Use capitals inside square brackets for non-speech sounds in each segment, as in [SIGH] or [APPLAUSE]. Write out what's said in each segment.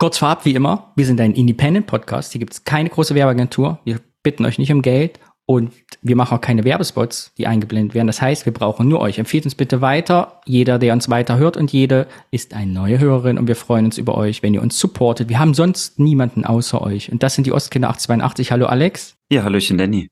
Kurz vorab, wie immer, wir sind ein Independent-Podcast. Hier gibt es keine große Werbeagentur. Wir bitten euch nicht um Geld und wir machen auch keine Werbespots, die eingeblendet werden. Das heißt, wir brauchen nur euch. Empfehlt uns bitte weiter. Jeder, der uns weiter hört und jede ist eine neue Hörerin und wir freuen uns über euch, wenn ihr uns supportet. Wir haben sonst niemanden außer euch. Und das sind die Ostkinder 882. Hallo Alex. Ja, hallöchen Danny.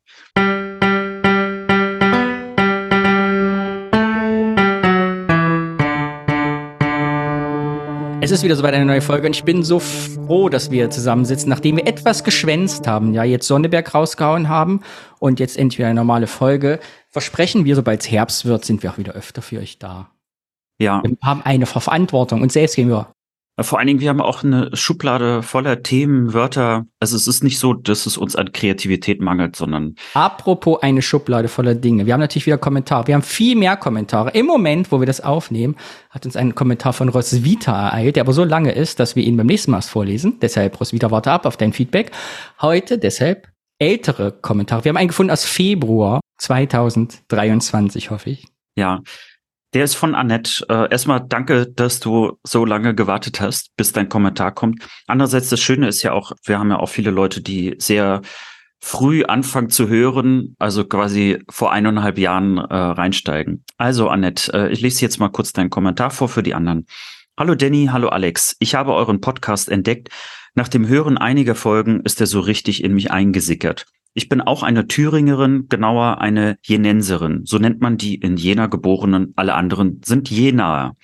Es ist wieder soweit eine neue Folge und ich bin so froh, dass wir zusammensitzen, nachdem wir etwas geschwänzt haben, ja, jetzt Sonneberg rausgehauen haben und jetzt endlich wieder eine normale Folge. Versprechen wir, sobald es Herbst wird, sind wir auch wieder öfter für euch da. Ja. Wir haben eine Verantwortung und selbst gehen wir vor allen Dingen, wir haben auch eine Schublade voller Themen, Wörter. Also es ist nicht so, dass es uns an Kreativität mangelt, sondern. Apropos eine Schublade voller Dinge. Wir haben natürlich wieder Kommentare. Wir haben viel mehr Kommentare. Im Moment, wo wir das aufnehmen, hat uns ein Kommentar von Roswitha ereilt, der aber so lange ist, dass wir ihn beim nächsten Mal vorlesen. Deshalb, Roswitha, warte ab auf dein Feedback. Heute deshalb ältere Kommentare. Wir haben einen gefunden aus Februar 2023, hoffe ich. Ja, der ist von Annette. Äh, erstmal danke, dass du so lange gewartet hast, bis dein Kommentar kommt. Andererseits, das Schöne ist ja auch, wir haben ja auch viele Leute, die sehr früh anfangen zu hören, also quasi vor eineinhalb Jahren äh, reinsteigen. Also Annette, äh, ich lese jetzt mal kurz deinen Kommentar vor für die anderen. Hallo Danny, hallo Alex. Ich habe euren Podcast entdeckt. Nach dem Hören einiger Folgen ist er so richtig in mich eingesickert. Ich bin auch eine Thüringerin, genauer eine Jenenserin. So nennt man die in Jena geborenen. Alle anderen sind Jenaer.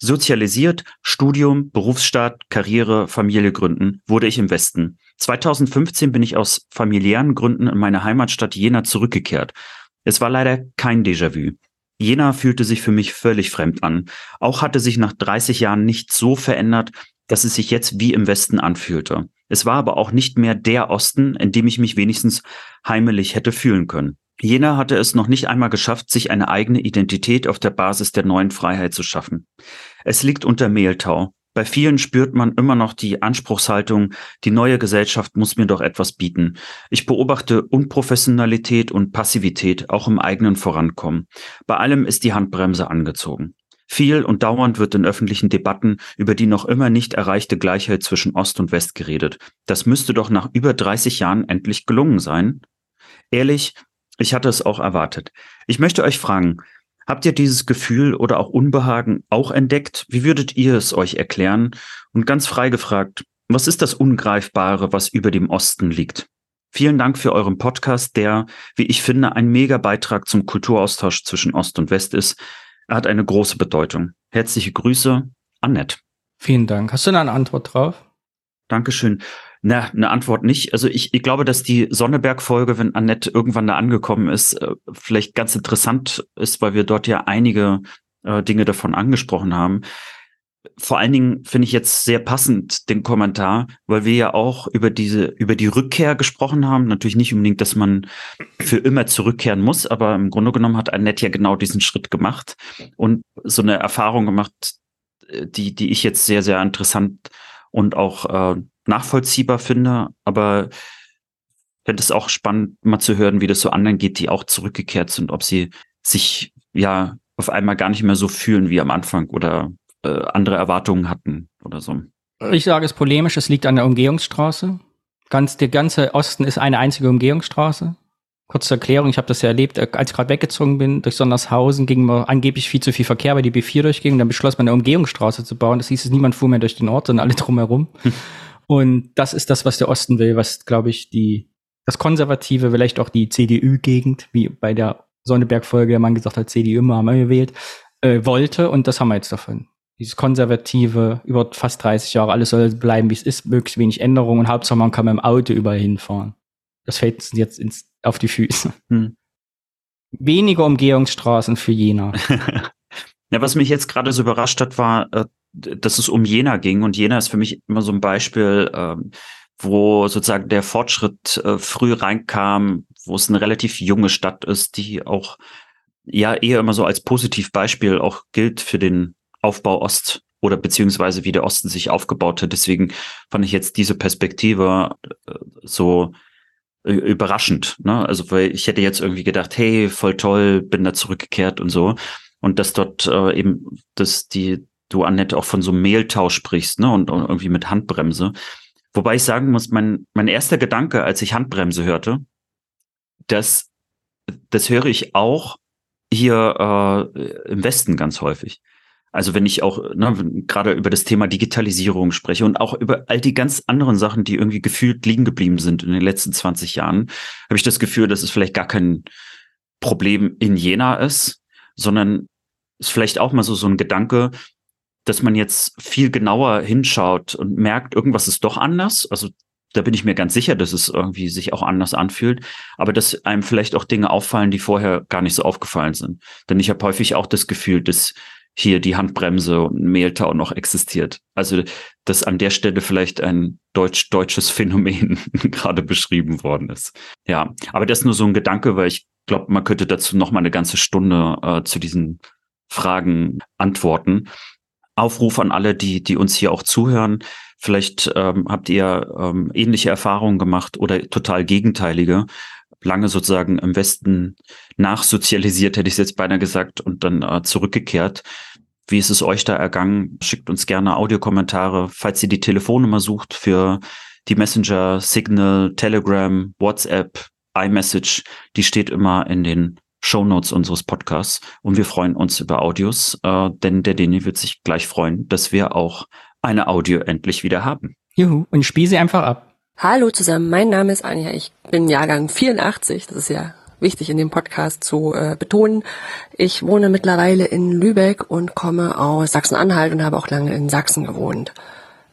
Sozialisiert, Studium, Berufsstaat, Karriere, Familie gründen, wurde ich im Westen. 2015 bin ich aus familiären Gründen in meine Heimatstadt Jena zurückgekehrt. Es war leider kein Déjà-vu. Jena fühlte sich für mich völlig fremd an. Auch hatte sich nach 30 Jahren nicht so verändert, dass es sich jetzt wie im Westen anfühlte. Es war aber auch nicht mehr der Osten, in dem ich mich wenigstens heimelig hätte fühlen können. Jena hatte es noch nicht einmal geschafft, sich eine eigene Identität auf der Basis der neuen Freiheit zu schaffen. Es liegt unter Mehltau. Bei vielen spürt man immer noch die Anspruchshaltung, die neue Gesellschaft muss mir doch etwas bieten. Ich beobachte Unprofessionalität und Passivität auch im eigenen Vorankommen. Bei allem ist die Handbremse angezogen. Viel und dauernd wird in öffentlichen Debatten über die noch immer nicht erreichte Gleichheit zwischen Ost und West geredet. Das müsste doch nach über 30 Jahren endlich gelungen sein. Ehrlich, ich hatte es auch erwartet. Ich möchte euch fragen, habt ihr dieses Gefühl oder auch Unbehagen auch entdeckt? Wie würdet ihr es euch erklären? Und ganz frei gefragt, was ist das Ungreifbare, was über dem Osten liegt? Vielen Dank für euren Podcast, der, wie ich finde, ein mega Beitrag zum Kulturaustausch zwischen Ost und West ist. Er hat eine große Bedeutung. Herzliche Grüße, Annette. Vielen Dank. Hast du da eine Antwort drauf? Dankeschön. Na, eine Antwort nicht. Also ich, ich glaube, dass die Sonneberg-Folge, wenn Annette irgendwann da angekommen ist, äh, vielleicht ganz interessant ist, weil wir dort ja einige äh, Dinge davon angesprochen haben vor allen Dingen finde ich jetzt sehr passend den Kommentar, weil wir ja auch über diese, über die Rückkehr gesprochen haben. Natürlich nicht unbedingt, dass man für immer zurückkehren muss, aber im Grunde genommen hat Annette ja genau diesen Schritt gemacht und so eine Erfahrung gemacht, die, die ich jetzt sehr, sehr interessant und auch äh, nachvollziehbar finde. Aber fände es auch spannend, mal zu hören, wie das so anderen geht, die auch zurückgekehrt sind, ob sie sich ja auf einmal gar nicht mehr so fühlen wie am Anfang oder äh, andere Erwartungen hatten oder so. Ich sage es polemisch, es liegt an der Umgehungsstraße. Ganz, der ganze Osten ist eine einzige Umgehungsstraße. Kurze Erklärung, ich habe das ja erlebt, äh, als ich gerade weggezogen bin, durch Sondershausen ging mir angeblich viel zu viel Verkehr, weil die B4 durchging. Dann beschloss man eine Umgehungsstraße zu bauen. Das hieß es, niemand fuhr mehr durch den Ort, sondern alle [LAUGHS] drumherum. Hm. Und das ist das, was der Osten will, was, glaube ich, die, das Konservative, vielleicht auch die CDU-Gegend, wie bei der Sonneberg-Folge der Mann gesagt hat, CDU immer haben wir gewählt, äh, wollte. Und das haben wir jetzt davon dieses konservative, über fast 30 Jahre, alles soll bleiben, wie es ist, möglichst wenig Änderungen und Hauptsache man kann mit dem Auto überall hinfahren. Das fällt uns jetzt ins, auf die Füße. Hm. Weniger Umgehungsstraßen für Jena. [LAUGHS] ja, was mich jetzt gerade so überrascht hat, war, äh, dass es um Jena ging und Jena ist für mich immer so ein Beispiel, ähm, wo sozusagen der Fortschritt äh, früh reinkam, wo es eine relativ junge Stadt ist, die auch ja eher immer so als Positivbeispiel auch gilt für den Aufbau Ost oder beziehungsweise wie der Osten sich aufgebaut hat. Deswegen fand ich jetzt diese Perspektive äh, so äh, überraschend. Ne? Also weil ich hätte jetzt irgendwie gedacht, hey, voll toll, bin da zurückgekehrt und so. Und dass dort äh, eben, dass die du, Annette, auch von so Mehltausch sprichst, ne, und, und irgendwie mit Handbremse. Wobei ich sagen muss, mein, mein erster Gedanke, als ich Handbremse hörte, das, das höre ich auch hier äh, im Westen ganz häufig. Also wenn ich auch ne, gerade über das Thema Digitalisierung spreche und auch über all die ganz anderen Sachen, die irgendwie gefühlt liegen geblieben sind in den letzten 20 Jahren, habe ich das Gefühl, dass es vielleicht gar kein Problem in Jena ist, sondern ist vielleicht auch mal so, so ein Gedanke, dass man jetzt viel genauer hinschaut und merkt, irgendwas ist doch anders. Also da bin ich mir ganz sicher, dass es irgendwie sich auch anders anfühlt, aber dass einem vielleicht auch Dinge auffallen, die vorher gar nicht so aufgefallen sind. Denn ich habe häufig auch das Gefühl, dass hier die Handbremse und Mehltau noch existiert. Also, dass an der Stelle vielleicht ein deutsch-deutsches Phänomen [LAUGHS] gerade beschrieben worden ist. Ja, aber das ist nur so ein Gedanke, weil ich glaube, man könnte dazu noch mal eine ganze Stunde äh, zu diesen Fragen antworten. Aufruf an alle, die, die uns hier auch zuhören. Vielleicht ähm, habt ihr ähm, ähnliche Erfahrungen gemacht oder total gegenteilige. Lange sozusagen im Westen nachsozialisiert, hätte ich es jetzt beinahe gesagt, und dann äh, zurückgekehrt. Wie ist es euch da ergangen? Schickt uns gerne Audiokommentare, falls ihr die Telefonnummer sucht für die Messenger, Signal, Telegram, WhatsApp, iMessage. Die steht immer in den Show Notes unseres Podcasts und wir freuen uns über Audios, äh, denn der Deni wird sich gleich freuen, dass wir auch eine Audio endlich wieder haben. Juhu, und spiel sie einfach ab. Hallo zusammen, mein Name ist Anja, ich bin Jahrgang 84, das ist ja wichtig in dem Podcast zu äh, betonen. Ich wohne mittlerweile in Lübeck und komme aus Sachsen-Anhalt und habe auch lange in Sachsen gewohnt.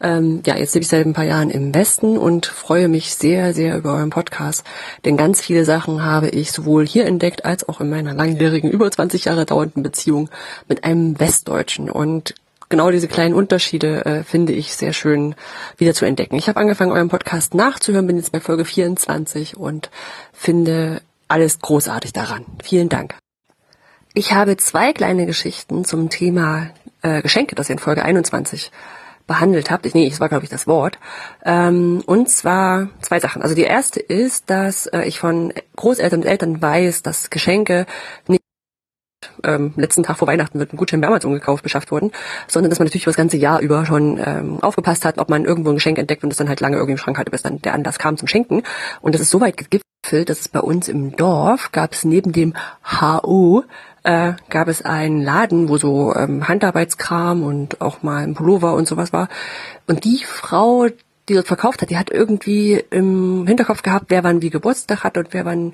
Ähm, ja, jetzt lebe ich seit ein paar Jahren im Westen und freue mich sehr, sehr über euren Podcast. Denn ganz viele Sachen habe ich sowohl hier entdeckt als auch in meiner langjährigen, über 20 Jahre dauernden Beziehung mit einem Westdeutschen. Und genau diese kleinen Unterschiede äh, finde ich sehr schön wieder zu entdecken. Ich habe angefangen, euren Podcast nachzuhören, bin jetzt bei Folge 24 und finde alles großartig daran. Vielen Dank. Ich habe zwei kleine Geschichten zum Thema äh, Geschenke, das in Folge 21 behandelt habt. Nee, es war, glaube ich, das Wort. Ähm, und zwar zwei Sachen. Also die erste ist, dass äh, ich von Großeltern und Eltern weiß, dass Geschenke nicht ähm, letzten Tag vor Weihnachten wird ein Gutschein bei Amazon gekauft, beschafft wurden, sondern dass man natürlich das ganze Jahr über schon ähm, aufgepasst hat, ob man irgendwo ein Geschenk entdeckt und es dann halt lange irgendwie im Schrank hatte, bis dann der Anlass kam zum Schenken. Und das ist so weit gegipfelt, dass es bei uns im Dorf gab es neben dem HO äh, gab es einen Laden, wo so ähm, Handarbeitskram und auch mal ein Pullover und sowas war. Und die Frau, die dort verkauft hat, die hat irgendwie im Hinterkopf gehabt, wer wann wie Geburtstag hat und wer wann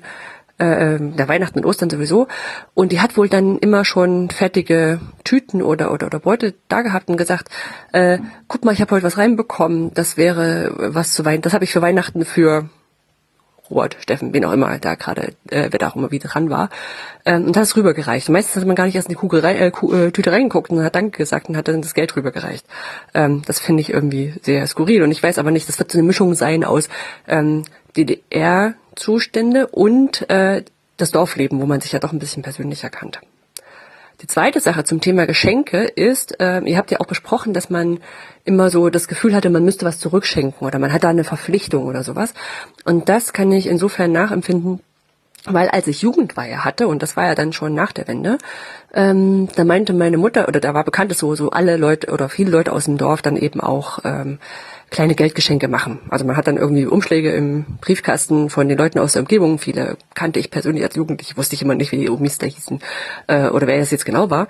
äh, ähm, der Weihnachten und Ostern sowieso. Und die hat wohl dann immer schon fertige Tüten oder oder oder Beute da gehabt und gesagt, äh, guck mal, ich habe heute was reinbekommen. Das wäre was zu Weihnachten. Das habe ich für Weihnachten für Robert, Steffen, wen auch immer da gerade, äh, wer da auch immer wieder dran war, ähm, und hat es rübergereicht. Und meistens hat man gar nicht erst in die Kugel rein, äh, äh, Tüte reingeguckt und hat Danke gesagt und hat dann das Geld rübergereicht. Ähm, das finde ich irgendwie sehr skurril. Und ich weiß aber nicht, das wird so eine Mischung sein aus ähm, DDR-Zustände und äh, das Dorfleben, wo man sich ja doch ein bisschen persönlicher kannte. Die zweite Sache zum Thema Geschenke ist, äh, ihr habt ja auch besprochen, dass man immer so das Gefühl hatte, man müsste was zurückschenken oder man hat da eine Verpflichtung oder sowas. Und das kann ich insofern nachempfinden, weil als ich Jugendweihe hatte, und das war ja dann schon nach der Wende, ähm, da meinte meine Mutter, oder da war bekannt, dass so, so alle Leute oder viele Leute aus dem Dorf dann eben auch ähm, kleine Geldgeschenke machen. Also man hat dann irgendwie Umschläge im Briefkasten von den Leuten aus der Umgebung. Viele kannte ich persönlich als Jugendliche, wusste ich immer nicht, wie die Omis da hießen äh, oder wer das jetzt genau war.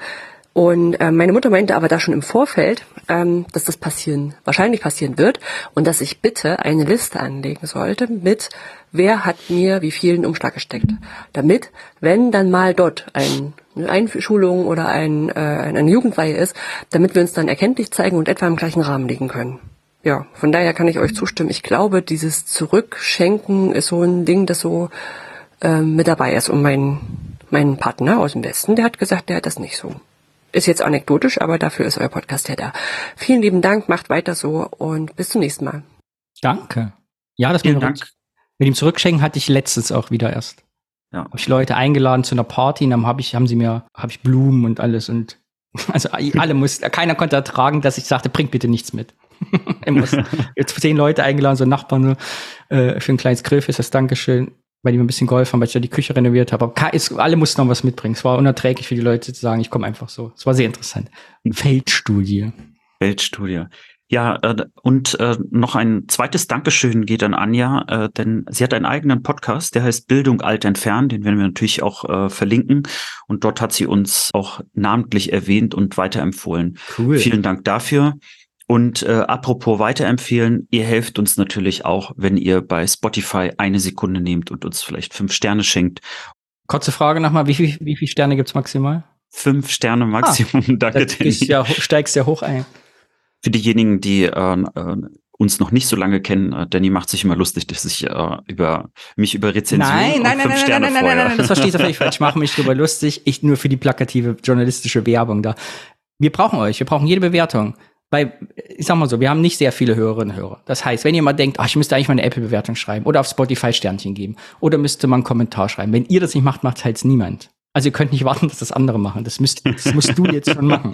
Und äh, meine Mutter meinte aber da schon im Vorfeld, ähm, dass das passieren, wahrscheinlich passieren wird und dass ich bitte eine Liste anlegen sollte mit, wer hat mir wie viel in Umschlag gesteckt. Damit, wenn dann mal dort ein, eine Einschulung oder ein, äh, eine Jugendweihe ist, damit wir uns dann erkenntlich zeigen und etwa im gleichen Rahmen liegen können ja, von daher kann ich euch zustimmen. Ich glaube, dieses Zurückschenken ist so ein Ding, das so ähm, mit dabei ist. Und mein, mein Partner aus dem Westen, der hat gesagt, der hat das nicht so. Ist jetzt anekdotisch, aber dafür ist euer Podcast ja da. Vielen lieben Dank, macht weiter so und bis zum nächsten Mal. Danke. Ja, das Vielen mit, Dank. mit dem Zurückschenken hatte ich letztens auch wieder erst. Ja. Habe ich Leute eingeladen zu einer Party und dann habe ich, haben sie mir, habe ich Blumen und alles und [LAUGHS] also alle mussten, keiner konnte ertragen, dass ich sagte, bringt bitte nichts mit. [LAUGHS] jetzt zehn Leute eingeladen, so Nachbarn äh, für ein kleines Grillfest, das Dankeschön. weil die mir ein bisschen geholfen haben, weil ich da die Küche renoviert habe. Aber es, alle mussten noch was mitbringen. Es war unerträglich für die Leute zu sagen, ich komme einfach so. Es war sehr interessant. Feldstudie. Feldstudie. Ja, äh, und äh, noch ein zweites Dankeschön geht an Anja, äh, denn sie hat einen eigenen Podcast, der heißt Bildung alt entfernen, den werden wir natürlich auch verlinken. Und dort hat sie uns auch namentlich erwähnt und weiterempfohlen. Cool. Vielen Dank dafür. Und äh, apropos weiterempfehlen, ihr helft uns natürlich auch, wenn ihr bei Spotify eine Sekunde nehmt und uns vielleicht fünf Sterne schenkt. Kurze Frage nochmal, wie, viel, wie viele Sterne gibt's maximal? Fünf Sterne Maximum, ah, danke dir. Ja, steigst ja hoch ein. Für diejenigen, die äh, äh, uns noch nicht so lange kennen, äh, Danny macht sich immer lustig, dass ich äh, über mich über Rezensionen nein, nein, nein, nein, nein, nein, nein, nein, nein, das verstehe ich völlig falsch. Ich mache mich drüber lustig. Ich nur für die plakative journalistische Werbung da. Wir brauchen euch. Wir brauchen jede Bewertung. Weil, ich sag mal so, wir haben nicht sehr viele Hörerinnen und Hörer. Das heißt, wenn ihr mal denkt, ach, ich müsste eigentlich mal eine Apple-Bewertung schreiben oder auf Spotify Sternchen geben oder müsste man einen Kommentar schreiben. Wenn ihr das nicht macht, macht halt niemand. Also ihr könnt nicht warten, dass das andere machen. Das, müsst, das musst du jetzt schon machen.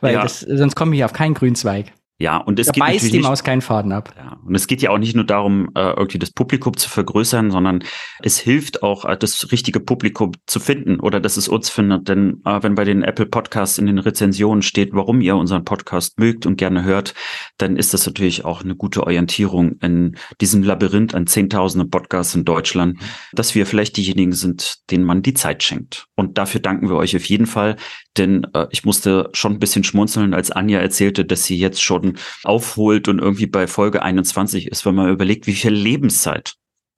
Weil ja. das, sonst kommen wir hier auf keinen grünen Zweig. Ja, und es da geht beißt die Maus keinen Faden ab. Ja, und es geht ja auch nicht nur darum, äh, irgendwie das Publikum zu vergrößern, sondern es hilft auch, äh, das richtige Publikum zu finden oder dass es uns findet. Denn äh, wenn bei den Apple Podcasts in den Rezensionen steht, warum ihr unseren Podcast mögt und gerne hört, dann ist das natürlich auch eine gute Orientierung in diesem Labyrinth an zehntausende Podcasts in Deutschland, dass wir vielleicht diejenigen sind, denen man die Zeit schenkt. Und dafür danken wir euch auf jeden Fall, denn äh, ich musste schon ein bisschen schmunzeln, als Anja erzählte, dass sie jetzt schon aufholt und irgendwie bei Folge 21 ist, wenn man überlegt, wie viel Lebenszeit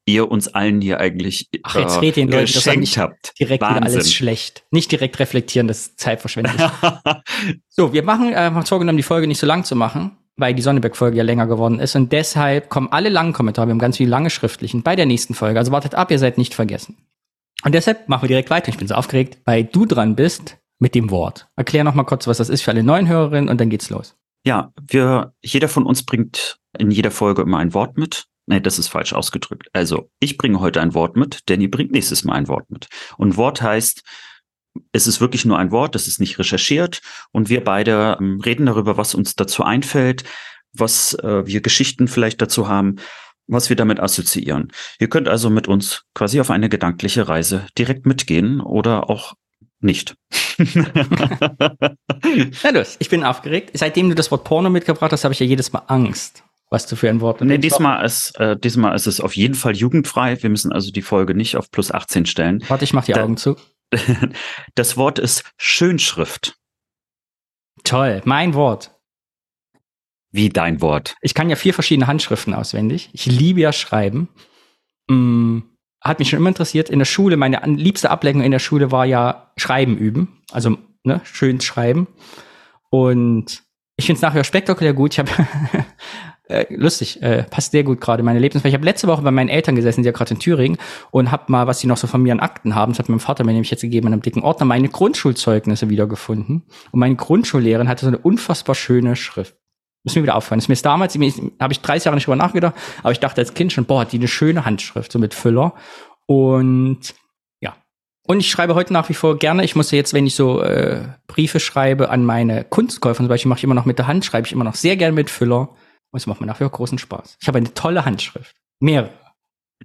ihr uns allen hier eigentlich Ach, jetzt redet den Leuten, das nicht habt. direkt Wahnsinn. wieder alles schlecht. Nicht direkt reflektieren, das ist Zeitverschwendung. [LAUGHS] so, wir machen, äh, haben vorgenommen, die Folge nicht so lang zu machen, weil die Sonneberg-Folge ja länger geworden ist und deshalb kommen alle langen Kommentare, wir haben ganz viele lange schriftlichen, bei der nächsten Folge. Also wartet ab, ihr seid nicht vergessen. Und deshalb machen wir direkt weiter. Ich bin so aufgeregt, weil du dran bist mit dem Wort. Erklär noch mal kurz, was das ist für alle neuen Hörerinnen und dann geht's los. Ja, wir, jeder von uns bringt in jeder Folge immer ein Wort mit. Nee, das ist falsch ausgedrückt. Also, ich bringe heute ein Wort mit, Danny bringt nächstes Mal ein Wort mit. Und Wort heißt, es ist wirklich nur ein Wort, es ist nicht recherchiert und wir beide ähm, reden darüber, was uns dazu einfällt, was äh, wir Geschichten vielleicht dazu haben, was wir damit assoziieren. Ihr könnt also mit uns quasi auf eine gedankliche Reise direkt mitgehen oder auch nicht. [LAUGHS] Na los, ich bin aufgeregt. Seitdem du das Wort Porno mitgebracht hast, habe ich ja jedes Mal Angst, was du für ein Wort Nee, diesmal ist, äh, diesmal ist es auf jeden Fall jugendfrei. Wir müssen also die Folge nicht auf plus 18 stellen. Warte, ich mach die da, Augen zu. [LAUGHS] das Wort ist Schönschrift. Toll, mein Wort. Wie dein Wort? Ich kann ja vier verschiedene Handschriften auswendig. Ich liebe ja Schreiben. Mm, hat mich schon immer interessiert. In der Schule, meine liebste Ablenkung in der Schule war ja Schreiben üben. Also, ne, schön schreiben. Und ich finde es nachher spektakulär gut. Ich habe [LAUGHS] äh, lustig, äh, passt sehr gut gerade meine Lebensweise. Ich habe letzte Woche bei meinen Eltern gesessen, die ja gerade in Thüringen, und habe mal, was sie noch so von mir an Akten haben, das hat mein Vater mir nämlich jetzt gegeben, in einem dicken Ordner, meine Grundschulzeugnisse wiedergefunden. Und meine Grundschullehrerin hatte so eine unfassbar schöne Schrift. Muss mir wieder auffallen. Das ist mir damals, habe ich 30 Jahre nicht drüber nachgedacht, aber ich dachte als Kind schon, boah, hat die eine schöne Handschrift, so mit Füller. Und ja. Und ich schreibe heute nach wie vor gerne. Ich muss jetzt, wenn ich so äh, Briefe schreibe an meine Kunstkäufer zum Beispiel, mache ich immer noch mit der Hand, schreibe ich immer noch sehr gerne mit Füller. Und es macht mir nach wie vor großen Spaß. Ich habe eine tolle Handschrift. Mehrere.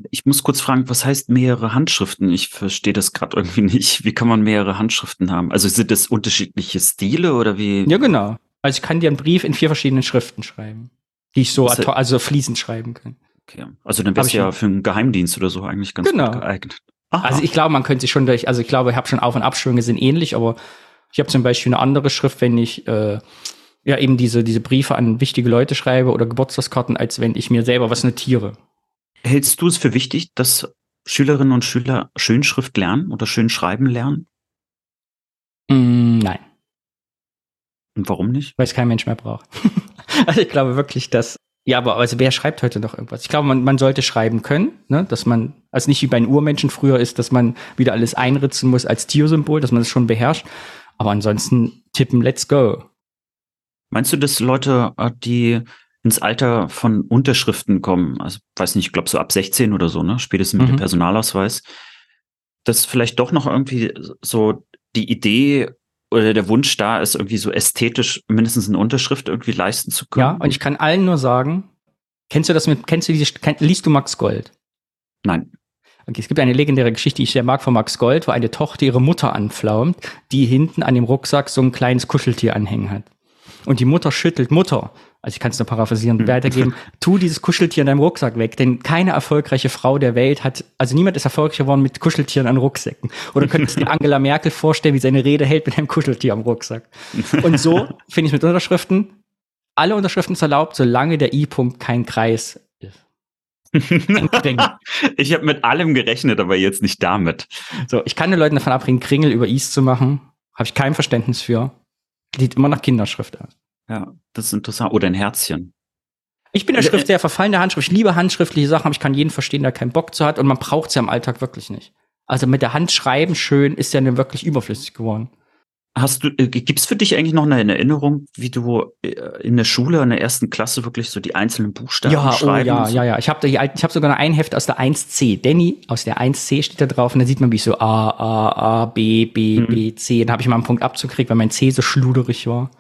Ich muss kurz fragen, was heißt mehrere Handschriften? Ich verstehe das gerade irgendwie nicht. Wie kann man mehrere Handschriften haben? Also sind das unterschiedliche Stile oder wie? Ja, genau. Also ich kann dir einen Brief in vier verschiedenen Schriften schreiben, die ich so also, also fließend schreiben kann. Okay. Also dann wär's ja für einen Geheimdienst oder so eigentlich ganz genau. gut geeignet. Aha. Also ich glaube, man könnte sich schon durch, also ich glaube, ich habe schon Auf- und Abschwünge sind ähnlich, aber ich habe zum Beispiel eine andere Schrift, wenn ich äh, ja eben diese, diese Briefe an wichtige Leute schreibe oder Geburtstagskarten, als wenn ich mir selber was notiere. Hältst du es für wichtig, dass Schülerinnen und Schüler Schönschrift lernen oder schön schreiben lernen? Mm, nein. Und warum nicht? Weil es kein Mensch mehr braucht. [LAUGHS] also ich glaube wirklich, dass ja, aber also wer schreibt heute noch irgendwas? Ich glaube, man, man sollte schreiben können, ne? dass man, also nicht wie bei den Urmenschen früher ist, dass man wieder alles einritzen muss als Tiersymbol, dass man das schon beherrscht. Aber ansonsten tippen, let's go. Meinst du, dass Leute, äh, die ins Alter von Unterschriften kommen, also weiß nicht, ich glaube so ab 16 oder so, ne, spätestens mit mhm. dem Personalausweis, dass vielleicht doch noch irgendwie so die Idee oder der Wunsch da ist, irgendwie so ästhetisch mindestens eine Unterschrift irgendwie leisten zu können. Ja, und ich kann allen nur sagen, kennst du das mit, kennst du diese, kenn, liest du Max Gold? Nein. Okay, es gibt eine legendäre Geschichte, die ich sehr mag von Max Gold, wo eine Tochter ihre Mutter anpflaumt, die hinten an dem Rucksack so ein kleines Kuscheltier anhängen hat. Und die Mutter schüttelt, Mutter, also ich kann es nur paraphrasieren, Hm. weitergeben, [LAUGHS] tu dieses Kuscheltier in deinem Rucksack weg, denn keine erfolgreiche Frau der Welt hat, also niemand ist erfolgreich geworden mit Kuscheltieren an Rucksäcken. Oder könntest du dir [LAUGHS] Angela Merkel vorstellen, wie sie eine Rede hält mit einem Kuscheltier am Rucksack. [LAUGHS] Und so finde ich mit Unterschriften, alle Unterschriften ist erlaubt, solange der I-Punkt kein Kreis ist. ich habe mit allem gerechnet, aber jetzt nicht damit. So, ich kann den Leuten davon abbringen, Kringel über Is zu machen. Habe ich kein Verständnis für. Sieht immer nach Kinderschrift aus. Ja, das ist interessant. Oder ein Herzchen. Ich bin der Schrift sehr verfallene Handschrift. Ich liebe handschriftliche Sachen, aber ich kann jeden verstehen, der keinen Bock zu hat und man braucht sie im Alltag wirklich nicht. Also mit der Hand schreiben schön ist ja nun wirklich überflüssig geworden. Hast du, äh, gibt's für dich eigentlich noch eine Erinnerung, wie du äh, in der Schule, in der ersten Klasse wirklich so die einzelnen Buchstaben Ja, oh, schreiben? ja, und so? ja, ja. Ich habe ich hab sogar ein Heft aus der 1C. Danny aus der 1C steht da drauf und da sieht man, wie ich so A, A, A, B, B, Mhm. B, C. Dann habe ich mal einen Punkt abzukriegt, weil mein C so schluderig war.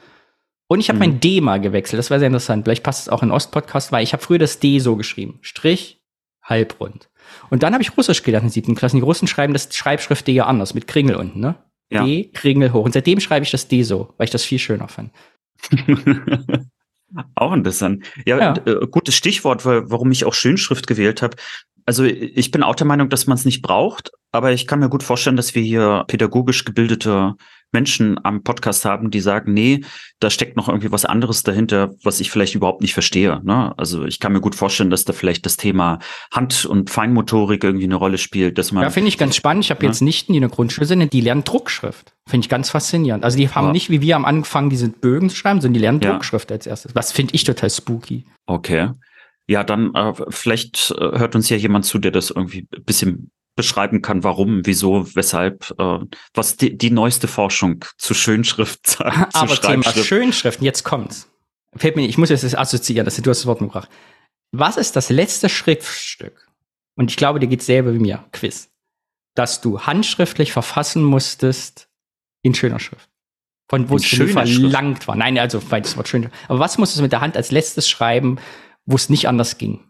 Und ich habe Mhm. mein D mal gewechselt. Das war sehr interessant. Vielleicht passt es auch in Ost-Podcast, weil ich habe früher das D so geschrieben. Strich, halbrund. Und dann habe ich Russisch gelernt in siebten Klasse. Die Russen schreiben das Schreibschrift D ja anders, mit Kringel unten, ne? Ja. D, Kringel hoch. Und seitdem schreibe ich das D so, weil ich das viel schöner fand. [LAUGHS] auch interessant. Ja, Ja. Äh, gutes Stichwort, weil, warum ich auch Schönschrift gewählt habe. Also ich bin auch der Meinung, dass man es nicht braucht, aber ich kann mir gut vorstellen, dass wir hier pädagogisch gebildete Menschen am Podcast haben, die sagen, nee, da steckt noch irgendwie was anderes dahinter, was ich vielleicht überhaupt nicht verstehe. Ne? Also ich kann mir gut vorstellen, dass da vielleicht das Thema Hand- und Feinmotorik irgendwie eine Rolle spielt, dass man Ja, finde ich ganz spannend. Ich habe Ja. jetzt Nichten, die in der Grundschule sind, die lernen Druckschrift. Finde ich ganz faszinierend. Also die haben Ja. nicht wie wir am Anfang diese Bögen zu schreiben, sondern die lernen Ja. Druckschrift als erstes. Was finde ich total spooky. Okay. Ja, dann äh, vielleicht äh, hört uns ja jemand zu, der das irgendwie ein bisschen beschreiben kann, warum, wieso, weshalb, äh, was die, die neueste Forschung zu Schönschrift [LAUGHS] sagt, Aber Thema. Schönschriften, jetzt kommt's. Fällt mir, ich muss jetzt das assoziieren, das, du hast das Wort gebracht. Was ist das letzte Schriftstück? Und ich glaube, dir geht's selber wie mir, Quiz. Dass du handschriftlich verfassen musstest in schöner Schrift. Von wo In es schöner Schrift? verlangt war. Nein, also, weil das Wort schön. Aber was musstest du mit der Hand als letztes schreiben, wo es nicht anders ging?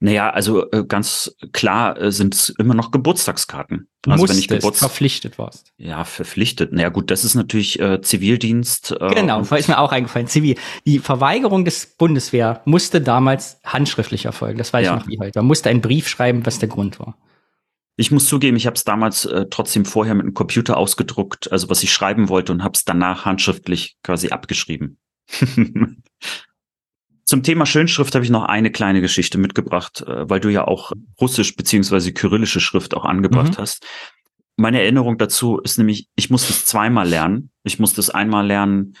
Naja, also äh, ganz klar äh, sind es immer noch Geburtstagskarten. Du also wenn ich Geburtstag verpflichtet warst. ja verpflichtet. Naja gut, das ist natürlich äh, Zivildienst. Äh, Genau, ist mir auch eingefallen. Zivil. Die Verweigerung des Bundeswehr musste damals handschriftlich erfolgen. Das weiß Ja. ich noch wie heute. Man musste einen Brief schreiben, was der Grund war. Ich muss zugeben, ich habe es damals äh, trotzdem vorher mit einem Computer ausgedruckt, also was ich schreiben wollte und habe es danach handschriftlich quasi abgeschrieben. [LAUGHS] Zum Thema Schönschrift habe ich noch eine kleine Geschichte mitgebracht, äh, weil du ja auch russisch beziehungsweise kyrillische Schrift auch angebracht Mhm. hast. Meine Erinnerung dazu ist nämlich, ich musste es zweimal lernen. Ich musste es einmal lernen,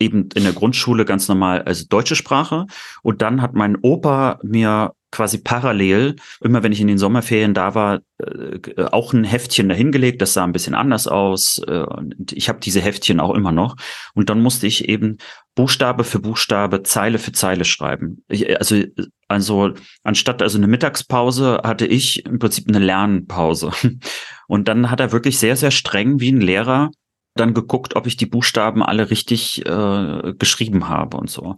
eben in der Grundschule ganz normal als deutsche Sprache. Und dann hat mein Opa mir quasi parallel, immer wenn ich in den Sommerferien da war, äh, auch ein Heftchen dahingelegt. Das sah ein bisschen anders aus. Äh, ich habe diese Heftchen auch immer noch. Und dann musste ich eben Buchstabe für Buchstabe, Zeile für Zeile schreiben. Ich, also, also anstatt also eine Mittagspause hatte ich im Prinzip eine Lernpause. [LAUGHS] Und dann hat er wirklich sehr, sehr streng wie ein Lehrer dann geguckt, ob ich die Buchstaben alle richtig äh, geschrieben habe und so.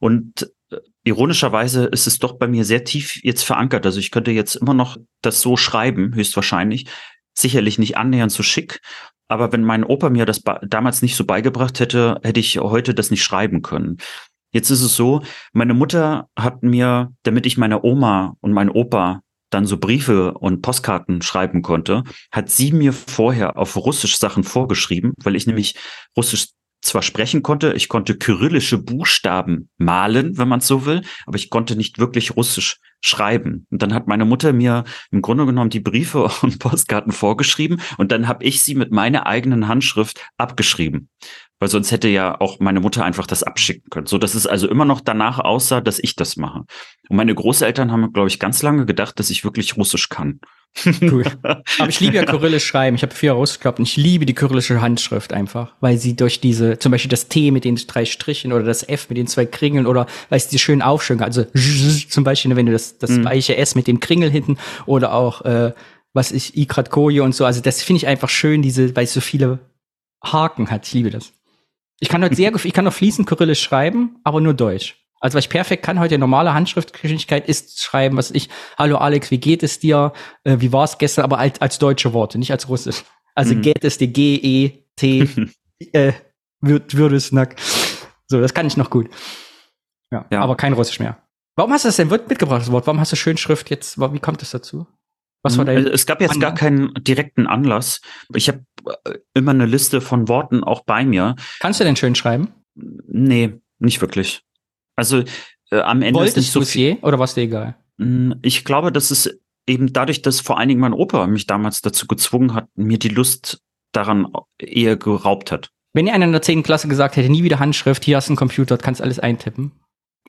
Und äh, ironischerweise ist es doch bei mir sehr tief jetzt verankert. Also ich könnte jetzt immer noch das so schreiben, höchstwahrscheinlich. Sicherlich nicht annähernd so schick. Aber wenn mein Opa mir das damals nicht so beigebracht hätte, hätte ich heute das nicht schreiben können. Jetzt ist es so, meine Mutter hat mir, damit ich meiner Oma und mein Opa dann so Briefe und Postkarten schreiben konnte, hat sie mir vorher auf Russisch Sachen vorgeschrieben, weil ich nämlich Russisch zwar sprechen konnte, ich konnte kyrillische Buchstaben malen, wenn man es so will, aber ich konnte nicht wirklich Russisch schreiben. Und dann hat meine Mutter mir im Grunde genommen die Briefe [LAUGHS] und Postkarten vorgeschrieben und dann habe ich sie mit meiner eigenen Handschrift abgeschrieben. Weil sonst hätte ja auch meine Mutter einfach das abschicken können. So dass es also immer noch danach aussah, dass ich das mache. Und meine Großeltern haben, glaube ich, ganz lange gedacht, dass ich wirklich Russisch kann. Cool. [LAUGHS] Aber ich liebe ja kyrillisch schreiben. Ich habe vier rausgeklappt und ich liebe die kyrillische Handschrift einfach, weil sie durch diese, zum Beispiel das T mit den drei Strichen oder das F mit den zwei Kringeln oder weil es die schön aufschön kann. Also [LAUGHS] zum Beispiel, wenn du das, das Mhm. weiche S mit dem Kringel hinten oder auch, äh, was ich, Ikratkoje und so. Also das finde ich einfach schön, diese, weil es so viele Haken hat. Ich liebe das. Ich kann heute sehr, gut- ich kann auch fließend kyrillisch schreiben, aber nur Deutsch. Also was ich perfekt kann heute normale Handschriftgeschwindigkeit ist schreiben, was ich, hallo Alex, wie geht es dir? Äh, wie war es gestern? Aber als, als deutsche Worte, nicht als russisch. Also mhm. geht es dir G-E-T [LAUGHS] äh, wird, würde es nack. So, das kann ich noch gut. Ja, ja, aber kein Russisch mehr. Warum hast du das denn mitgebracht, das Wort? Warum hast du Schönschrift jetzt? Wie kommt es dazu? Was war dein es gab jetzt Anlass? gar keinen direkten Anlass. Ich habe immer eine Liste von Worten auch bei mir. Kannst du denn schön schreiben? Nee, nicht wirklich. Also äh, am Ende Wolltest ist nicht so viel. Je, oder war es dir egal? Hm, ich glaube, dass es eben dadurch, dass vor allen Dingen mein Opa mich damals dazu gezwungen hat, mir die Lust daran eher geraubt hat. Wenn ihr einer in der 10. Klasse gesagt hätte, nie wieder Handschrift, hier hast du einen Computer, kannst alles eintippen.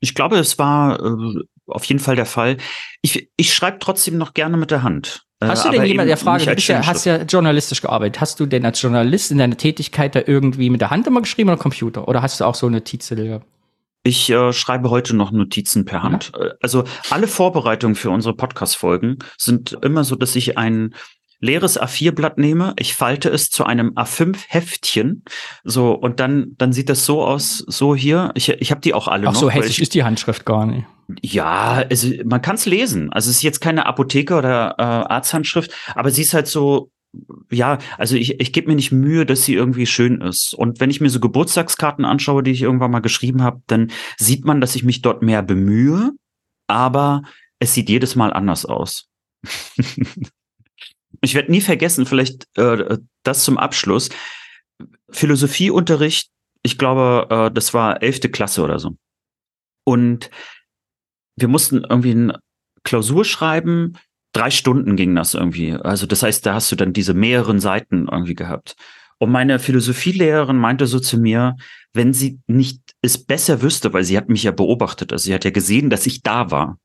Ich glaube, es war äh, auf jeden Fall der Fall. Ich, ich schreibe trotzdem noch gerne mit der Hand. Äh, hast du denn jemand, der Frage, du bist ja, hast ja journalistisch gearbeitet. Hast du denn als Journalist in deiner Tätigkeit da irgendwie mit der Hand immer geschrieben oder Computer? Oder hast du auch so eine Notizen? Ich äh, schreibe heute noch Notizen per Hand. Ja. Äh, also alle Vorbereitungen für unsere Podcast-Folgen sind immer so, dass ich ein leeres A4-Blatt nehme, ich falte es zu einem A5-Heftchen, so und dann dann sieht das so aus, so hier. Ich, ich habe die auch alle Ach noch. so hässlich ist die Handschrift gar nicht. Ja, also man kann es lesen. Also es ist jetzt keine Apotheke oder äh, Arzthandschrift, aber sie ist halt so ja, also ich, ich gebe mir nicht Mühe, dass sie irgendwie schön ist. Und wenn ich mir so Geburtstagskarten anschaue, die ich irgendwann mal geschrieben habe, dann sieht man, dass ich mich dort mehr bemühe, aber es sieht jedes Mal anders aus. [LAUGHS] ich werde nie vergessen, vielleicht äh, das zum Abschluss. Philosophieunterricht, ich glaube, äh, das war elfte Klasse oder so. Und wir mussten irgendwie eine Klausur schreiben drei Stunden ging das irgendwie. Also das heißt, da hast du dann diese mehreren Seiten irgendwie gehabt. Und meine Philosophielehrerin meinte so zu mir, wenn sie nicht es besser wüsste, weil sie hat mich ja beobachtet, also sie hat ja gesehen, dass ich da war,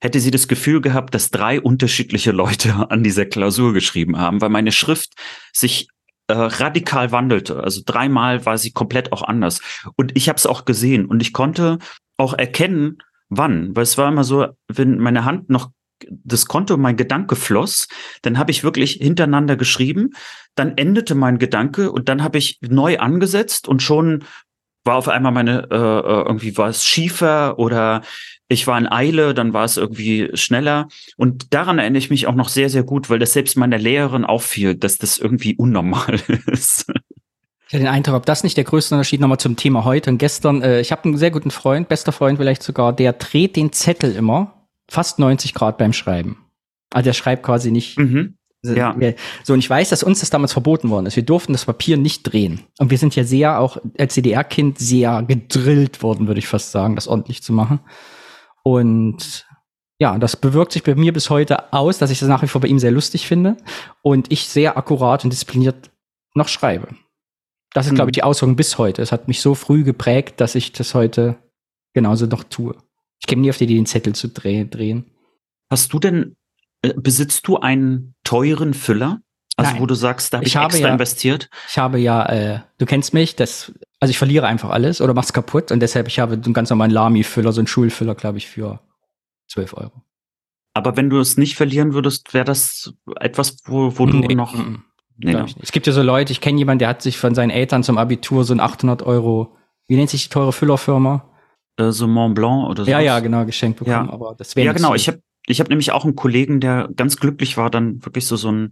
hätte sie das Gefühl gehabt, dass drei unterschiedliche Leute [LAUGHS] an dieser Klausur geschrieben haben, weil meine Schrift sich äh, radikal wandelte. Also dreimal war sie komplett auch anders. Und ich habe es auch gesehen und ich konnte auch erkennen, wann, weil es war immer so, wenn meine Hand noch das Konto mein Gedanke floss, dann habe ich wirklich hintereinander geschrieben, dann endete mein Gedanke und dann habe ich neu angesetzt und schon war auf einmal meine, äh, äh, irgendwie war es schiefer oder ich war in Eile, dann war es irgendwie schneller. Und daran erinnere ich mich auch noch sehr, sehr gut, weil das selbst meiner Lehrerin auffiel, dass das irgendwie unnormal [LAUGHS] ist. Ich hatte den Eindruck, ob das nicht der größte Unterschied nochmal zum Thema heute und gestern. Äh, ich habe einen sehr guten Freund, bester Freund vielleicht sogar, der dreht den Zettel immer fast 90 Grad beim Schreiben. Also der schreibt quasi nicht. Mhm. Ja. So, und ich weiß, dass uns das damals verboten worden ist. Wir durften das Papier nicht drehen. Und wir sind ja sehr, auch als CDR-Kind, sehr gedrillt worden, würde ich fast sagen, das ordentlich zu machen. Und ja, das bewirkt sich bei mir bis heute aus, dass ich das nach wie vor bei ihm sehr lustig finde und ich sehr akkurat und diszipliniert noch schreibe. Das ist, mhm. glaube ich, die Auswirkung bis heute. Es hat mich so früh geprägt, dass ich das heute genauso noch tue. Ich käme nie auf die Idee, den Zettel zu drehen. Hast du denn, äh, besitzt du einen teuren Füller? Also Nein. wo du sagst, da habe ich, ich habe extra ja, investiert? Ich habe ja, äh, du kennst mich, das, also ich verliere einfach alles oder mach's kaputt und deshalb, ich habe einen ganz normalen Lamy-Füller, so einen Schulfüller, glaube ich, für 12 Euro. Aber wenn du es nicht verlieren würdest, wäre das etwas, wo, wo du nee, noch. Mm, nee, no. Es gibt ja so Leute, ich kenne jemanden, der hat sich von seinen Eltern zum Abitur so ein 800 Euro, wie nennt sich die teure Füllerfirma? äh, so Mont Blanc oder so. Ja, ja, genau, geschenkt bekommen, ja. aber das wäre Ja, genau, so. ich habe ich hab nämlich auch einen Kollegen, der ganz glücklich war, dann wirklich so so einen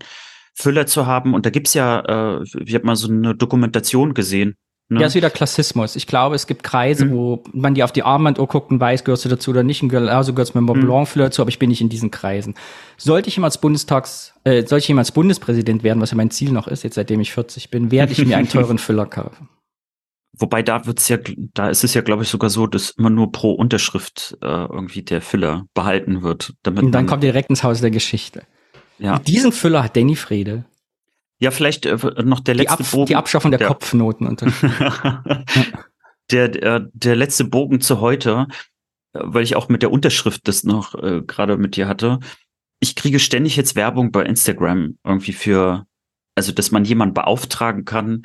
Füller zu haben und da gibt's ja äh, ich habe mal so eine Dokumentation gesehen. Ne? Ja, ist wieder Klassismus. Ich glaube, es gibt Kreise, mhm. wo man die auf die Armbanduhr guckt und weiß, gehörst du dazu oder nicht. Und also gehörst du mit Mont mhm. Blanc Füller dazu, aber ich bin nicht in diesen Kreisen. Sollte ich jemals Bundestags, äh, sollte ich jemals Bundespräsident werden, was ja mein Ziel noch ist, jetzt seitdem ich 40 bin, werde ich mir einen [LAUGHS] teuren Füller kaufen. Wobei da wird's ja, da ist es ja, glaube ich, sogar so, dass immer nur pro Unterschrift äh, irgendwie der Füller behalten wird. Damit Und dann kommt direkt ins Haus der Geschichte. Ja. Diesen Füller hat Danny Frede. Ja, vielleicht äh, noch der letzte die Bogen. Die Abschaffung der, der Kopfnoten. Und [LAUGHS] der, der, der letzte Bogen zu heute, äh, weil ich auch mit der Unterschrift das noch äh, gerade mit dir hatte. Ich kriege ständig jetzt Werbung bei Instagram irgendwie für, also dass man jemanden beauftragen kann,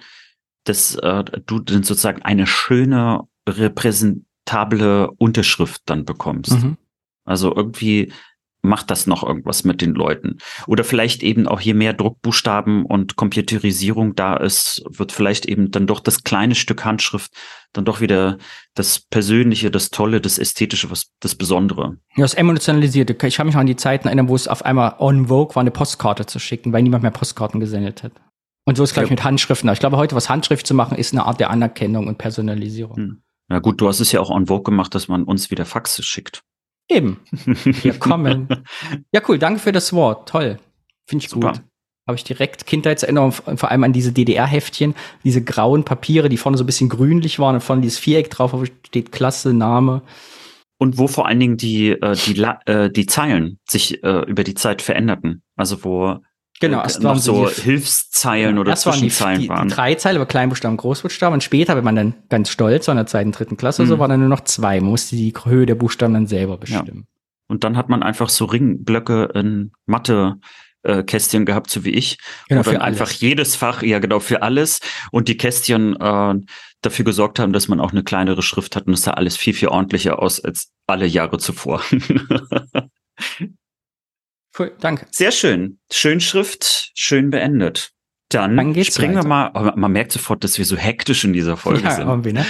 dass äh, du dann sozusagen eine schöne, repräsentable Unterschrift dann bekommst. Mhm. Also irgendwie macht das noch irgendwas mit den Leuten. Oder vielleicht eben auch je mehr Druckbuchstaben und Computerisierung da ist, wird vielleicht eben dann doch das kleine Stück Handschrift dann doch wieder das Persönliche, das Tolle, das Ästhetische, was das Besondere. Ja, das Emotionalisierte. Ich kann mich noch an die Zeiten erinnern, wo es auf einmal on Vogue war, eine Postkarte zu schicken, weil niemand mehr Postkarten gesendet hat. Und so ist gleich ja. mit Handschriften. Ich glaube, heute was Handschrift zu machen, ist eine Art der Anerkennung und Personalisierung. Hm. Ja gut, du hast es ja auch on Vogue gemacht, dass man uns wieder Faxe schickt. Eben. Wir [LAUGHS] kommen. ja, cool. Danke für das Wort. Toll. Finde ich Super. gut. Habe ich direkt Kindheitserinnerung, vor allem an diese DDR-Heftchen, diese grauen Papiere, die vorne so ein bisschen grünlich waren und vorne dieses Viereck drauf, wo steht Klasse, Name. Und wo vor allen Dingen die, äh, die, äh, die Zeilen sich äh, über die Zeit veränderten. Also wo Genau, erst noch so die, Hilfszeilen ja, oder Zwischenzeilen waren. Die, die, die drei Zeilen über Kleinbuchstaben, Großbuchstaben und später, wenn man dann ganz stolz war in der zweiten, dritten Klasse, mhm. so waren dann nur noch zwei. Man musste die Höhe der Buchstaben dann selber bestimmen. Ja. Und dann hat man einfach so Ringblöcke in Mathe äh, Kästchen gehabt, so wie ich. Genau, dann einfach jedes Fach, ja genau, für alles und die Kästchen äh, dafür gesorgt haben, dass man auch eine kleinere Schrift hat und es sah alles viel, viel ordentlicher aus als alle Jahre zuvor. [LAUGHS] Cool, danke. Sehr schön. Schönschrift, schön beendet. Dann, Dann springen weiter. wir mal, man merkt sofort, dass wir so hektisch in dieser Folge ja, sind. Irgendwie, ne?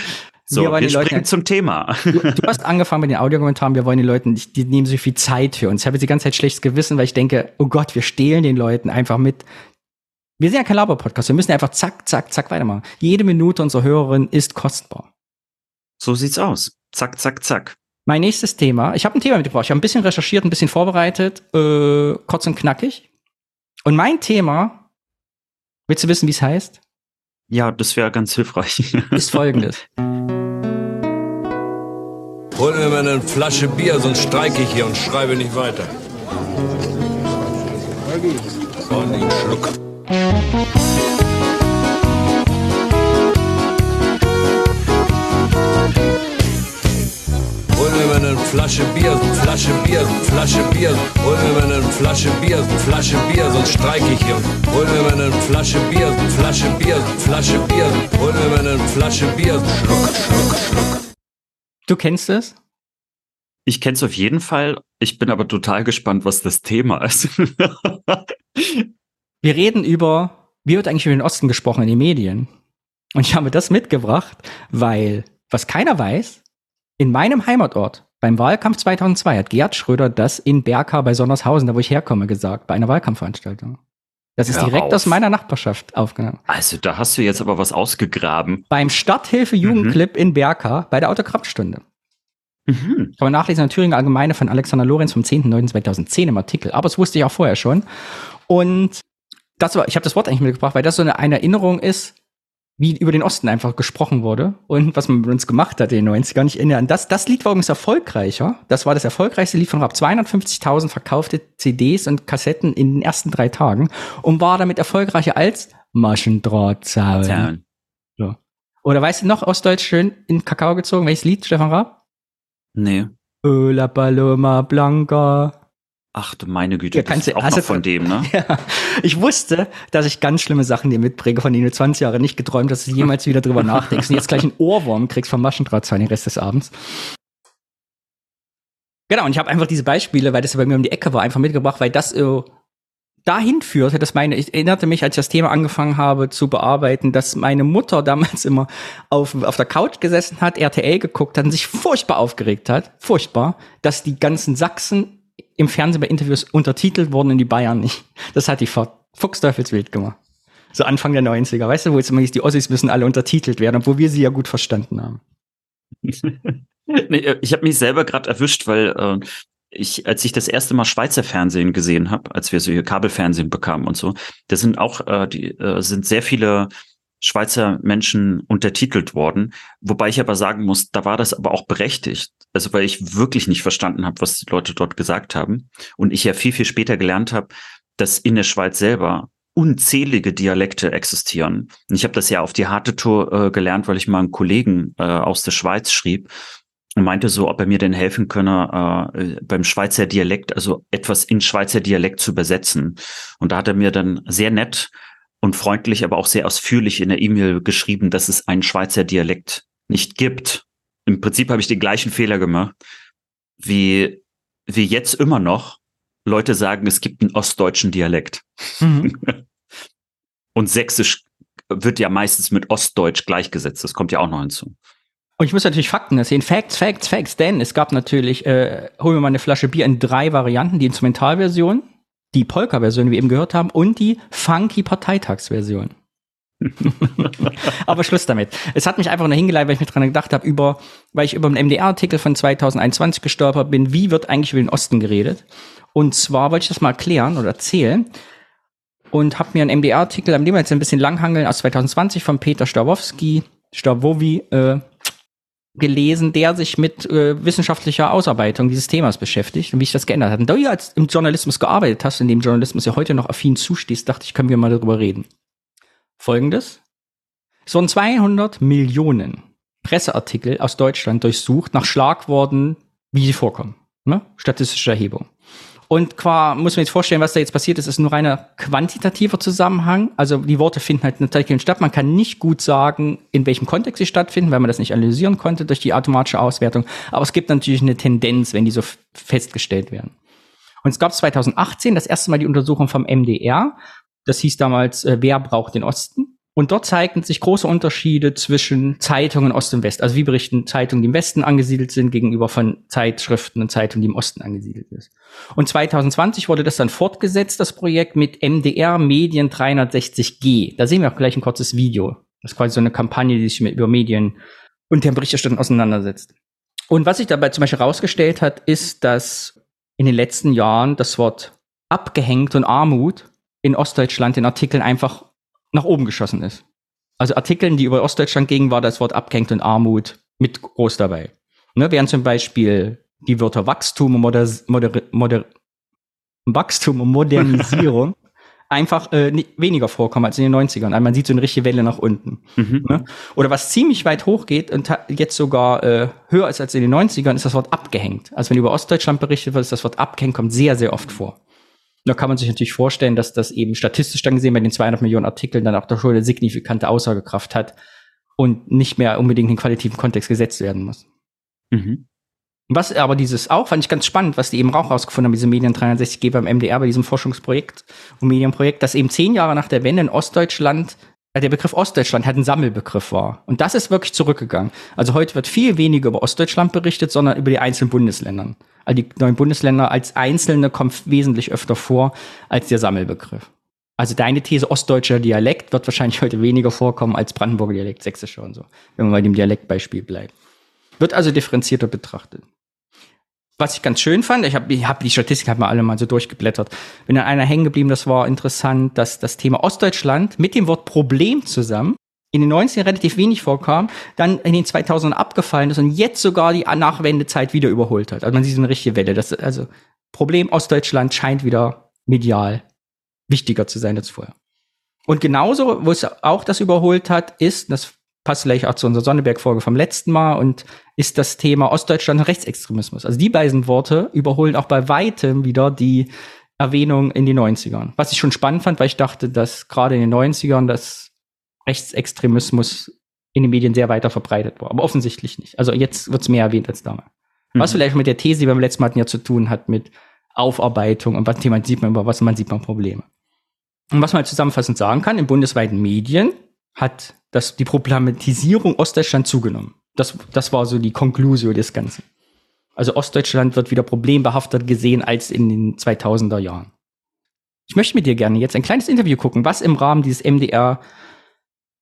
So, wir, wir springen zum Thema. Du, du, hast angefangen mit den Audiokommentaren, wir wollen den Leuten, die, die nehmen so viel Zeit für uns. Ich habe jetzt die ganze Zeit schlechtes Gewissen, weil ich denke, oh Gott, wir stehlen den Leuten einfach mit. Wir sind ja kein Laber-Podcast, wir müssen einfach zack, zack, zack weitermachen. Jede Minute unserer Hörerin ist kostbar. So sieht's aus. Zack, zack, zack. Mein nächstes Thema, ich habe ein Thema mitgebracht, ich habe ein bisschen recherchiert, ein bisschen vorbereitet, äh, kurz und knackig. Und mein Thema, willst du wissen, wie es heißt? Ja, das wäre ganz hilfreich. [LAUGHS] Ist folgendes. Hol mir mal eine Flasche Bier, sonst streike ich hier und schreibe nicht weiter. So, einen Schluck. Eine Flasche Bier, Flasche Bier, Flasche Bier. Hol mir mal eine Flasche Bier, Flasche Bier, sonst streik ich hier. Hol mir mal eine Flasche Bier, Flasche Bier, Flasche Bier. Hol mir mal eine Flasche Bier. Schluck, schluck, schluck. Du kennst es? Ich kenn's auf jeden Fall. Ich bin aber total gespannt, was das Thema ist. [LAUGHS] Wir reden über, wie wird eigentlich über den Osten gesprochen in den Medien? Und ich habe das mitgebracht, weil, was keiner weiß, in meinem Heimatort beim Wahlkampf 2002 hat Gerd Schröder das in Berka bei Sonnershausen, da wo ich herkomme, gesagt, bei einer Wahlkampfveranstaltung. Das ist Hör direkt auf. aus meiner Nachbarschaft aufgenommen. Also da hast du jetzt aber was ausgegraben. Beim Stadthilfe Jugendclip mhm. in Berka bei der Autogrammstunde. Mhm. Kann man nachlesen in der Thüringer Allgemeine von Alexander Lorenz vom 10.09.2010 im Artikel. Aber das wusste ich auch vorher schon. Und das war, ich habe das Wort eigentlich mitgebracht, weil das so eine, eine Erinnerung ist, wie über den Osten einfach gesprochen wurde und was man mit uns gemacht hat in den 90ern. Ich erinnere an das. Das Lied war übrigens erfolgreicher. Das war das erfolgreichste Lied von Rap. 250.000 verkaufte CDs und Kassetten in den ersten drei Tagen und war damit erfolgreicher als Maschendrahtzaun. So. Oder weißt du noch Ostdeutsch schön in Kakao gezogen? Welches Lied, Stefan Raab? Nee. La Paloma Blanca. Ach du meine Güte, ja, das ist auch also, noch von dem, ne? [LAUGHS] Ja, ich wusste, dass ich ganz schlimme Sachen dir mitpräge, von denen du 20 Jahre nicht geträumt dass du jemals wieder drüber [LAUGHS] nachdenkst und jetzt gleich einen Ohrwurm kriegst vom Maschendrahtzaun den Rest des Abends. Genau, und ich habe einfach diese Beispiele, weil das ja bei mir um die Ecke war, einfach mitgebracht, weil das äh, dahin führte, dass meine, ich erinnerte mich, als ich das Thema angefangen habe zu bearbeiten, dass meine Mutter damals immer auf, auf der Couch gesessen hat, RTL geguckt hat und sich furchtbar aufgeregt hat, furchtbar, dass die ganzen Sachsen im Fernsehen bei Interviews untertitelt wurden und die Bayern nicht. Das hat die Fuchsteufelswild gemacht. So Anfang der 90er, weißt du, wo jetzt immer hieß, die Ossis müssen alle untertitelt werden, obwohl wir sie ja gut verstanden haben. [LAUGHS] äh, ich habe mich selber gerade erwischt, weil äh, ich, als ich das erste Mal Schweizer Fernsehen gesehen habe, als wir so hier Kabelfernsehen bekamen und so, da sind auch äh, die äh, sind sehr viele Schweizer Menschen untertitelt worden. Wobei ich aber sagen muss, da war das aber auch berechtigt. Also weil ich wirklich nicht verstanden habe, was die Leute dort gesagt haben. Und ich ja viel, viel später gelernt habe, dass in der Schweiz selber unzählige Dialekte existieren. Und ich habe das ja auf die harte Tour äh, gelernt, weil ich mal einen Kollegen äh, aus der Schweiz schrieb und meinte so, ob er mir denn helfen könne, äh, beim Schweizer Dialekt, also etwas in Schweizer Dialekt zu übersetzen. Und da hat er mir dann sehr nett und freundlich, aber auch sehr ausführlich in der E-Mail geschrieben, dass es einen Schweizer Dialekt nicht gibt. Im Prinzip habe ich den gleichen Fehler gemacht, wie, wie jetzt immer noch Leute sagen, es gibt einen ostdeutschen Dialekt. Mhm. [LAUGHS] Und Sächsisch wird ja meistens mit Ostdeutsch gleichgesetzt. Das kommt ja auch noch hinzu. Und ich muss natürlich Fakten erzählen. Facts, Facts, Facts. Denn es gab natürlich, äh, holen wir mal eine Flasche Bier in drei Varianten. Die Instrumentalversion, die Polka-Version, wie wir eben gehört haben, und die funky Parteitagsversion. [LAUGHS] Aber Schluss damit. Es hat mich einfach nur hingeleitet, weil ich mir dran gedacht habe, über, weil ich über einen MDR-Artikel von 2021 gestolpert bin, wie wird eigentlich über den Osten geredet? Und zwar wollte ich das mal erklären oder erzählen und habe mir einen MDR-Artikel, am dem wir jetzt ein bisschen langhangeln, aus 2020 von Peter Stawowski, Stawowi, äh, gelesen, der sich mit äh, wissenschaftlicher Ausarbeitung dieses Themas beschäftigt und wie sich das geändert hat. Und da du als im Journalismus gearbeitet hast, in dem Journalismus ja heute noch affin zustehst, dachte ich, können wir mal darüber reden. Folgendes. Es wurden 200 Millionen Presseartikel aus Deutschland durchsucht nach Schlagworten, wie sie vorkommen. Ne? Statistische Erhebung. Und qua muss man jetzt vorstellen, was da jetzt passiert ist, ist nur reiner quantitativer Zusammenhang. Also die Worte finden halt natürlich statt. Man kann nicht gut sagen, in welchem Kontext sie stattfinden, weil man das nicht analysieren konnte durch die automatische Auswertung. Aber es gibt natürlich eine Tendenz, wenn die so festgestellt werden. Und es gab 2018 das erste Mal die Untersuchung vom MDR. Das hieß damals, äh, wer braucht den Osten? Und dort zeigten sich große Unterschiede zwischen Zeitungen Ost und West. Also wie berichten Zeitungen, die im Westen angesiedelt sind, gegenüber von Zeitschriften und Zeitungen, die im Osten angesiedelt sind. Und 2020 wurde das dann fortgesetzt, das Projekt mit MDR Medien 360G. Da sehen wir auch gleich ein kurzes Video. Das ist quasi so eine Kampagne, die sich mit über Medien und deren Berichterstattung auseinandersetzt. Und was sich dabei zum Beispiel herausgestellt hat, ist, dass in den letzten Jahren das Wort abgehängt und Armut in Ostdeutschland in Artikeln einfach nach oben geschossen ist. Also Artikeln, die über Ostdeutschland gingen, war das Wort abgehängt und Armut mit groß dabei. Ne, während zum Beispiel die Wörter Wachstum und, Moder Moder Moder Wachstum und Modernisierung [LAUGHS] einfach äh, weniger vorkommen als in den 90ern. Also man sieht so eine richtige Welle nach unten. Mhm. Ne? Oder was ziemlich weit hochgeht und jetzt sogar äh, höher ist als in den 90ern, ist das Wort abgehängt. Also wenn über Ostdeutschland berichtet wird, ist das Wort abgehängt, kommt sehr, sehr oft vor. Da kann man sich natürlich vorstellen, dass das eben statistisch dann gesehen bei den 200 Millionen Artikeln dann auch doch schon eine signifikante Aussagekraft hat und nicht mehr unbedingt in qualitativen Kontext gesetzt werden muss. Mhm. Was aber dieses auch, fand ich ganz spannend, was die eben auch rausgefunden haben, diese Medien 360G beim MDR, bei diesem Forschungsprojekt und Medienprojekt, dass eben zehn Jahre nach der Wende in Ostdeutschland der Begriff Ostdeutschland halt ein Sammelbegriff war. Und das ist wirklich zurückgegangen. Also heute wird viel weniger über Ostdeutschland berichtet, sondern über die einzelnen Bundesländern. Also die neuen Bundesländer als Einzelne kommt wesentlich öfter vor als der Sammelbegriff. Also deine These ostdeutscher Dialekt wird wahrscheinlich heute weniger vorkommen als Brandenburger Dialekt, sächsischer und so, wenn man bei dem Dialektbeispiel bleibt. Wird also differenzierter betrachtet. Was ich ganz schön fand, ich habe ich hab die Statistik halt mal alle mal so durchgeblättert. Bin dann einer hängen geblieben, das war interessant, dass das Thema Ostdeutschland mit dem Wort Problem zusammen in den 90ern relativ wenig vorkam, dann in den 2000ern abgefallen ist und jetzt sogar die Nachwendezeit wieder überholt hat. Also man sieht so eine richtige Welle. Das, also Problem Ostdeutschland scheint wieder medial wichtiger zu sein als vorher. Und genauso, wo es auch das überholt hat, ist, das passt vielleicht auch zu unserer Sonneberg-Folge vom letzten Mal und ist das Thema Ostdeutschland und Rechtsextremismus. Also die beiden Worte überholen auch bei weitem wieder die Erwähnung in den 90ern. Was ich schon spannend fand, weil ich dachte, dass gerade in den 90ern das Rechtsextremismus in den Medien sehr weiter verbreitet war. Aber offensichtlich nicht. Also jetzt wird es mehr erwähnt als damals. Mhm. Was vielleicht mit der These, die wir beim letzten Mal hatten, ja zu tun hat, mit Aufarbeitung und was Thema sieht man über was man sieht man Probleme. Und was man halt zusammenfassend sagen kann, in bundesweiten Medien hat das, die Problematisierung Ostdeutschland zugenommen. Das, das war so die Konklusion des Ganzen. Also Ostdeutschland wird wieder problembehaftet gesehen als in den 2000er Jahren. Ich möchte mit dir gerne jetzt ein kleines Interview gucken, was im Rahmen dieses MDR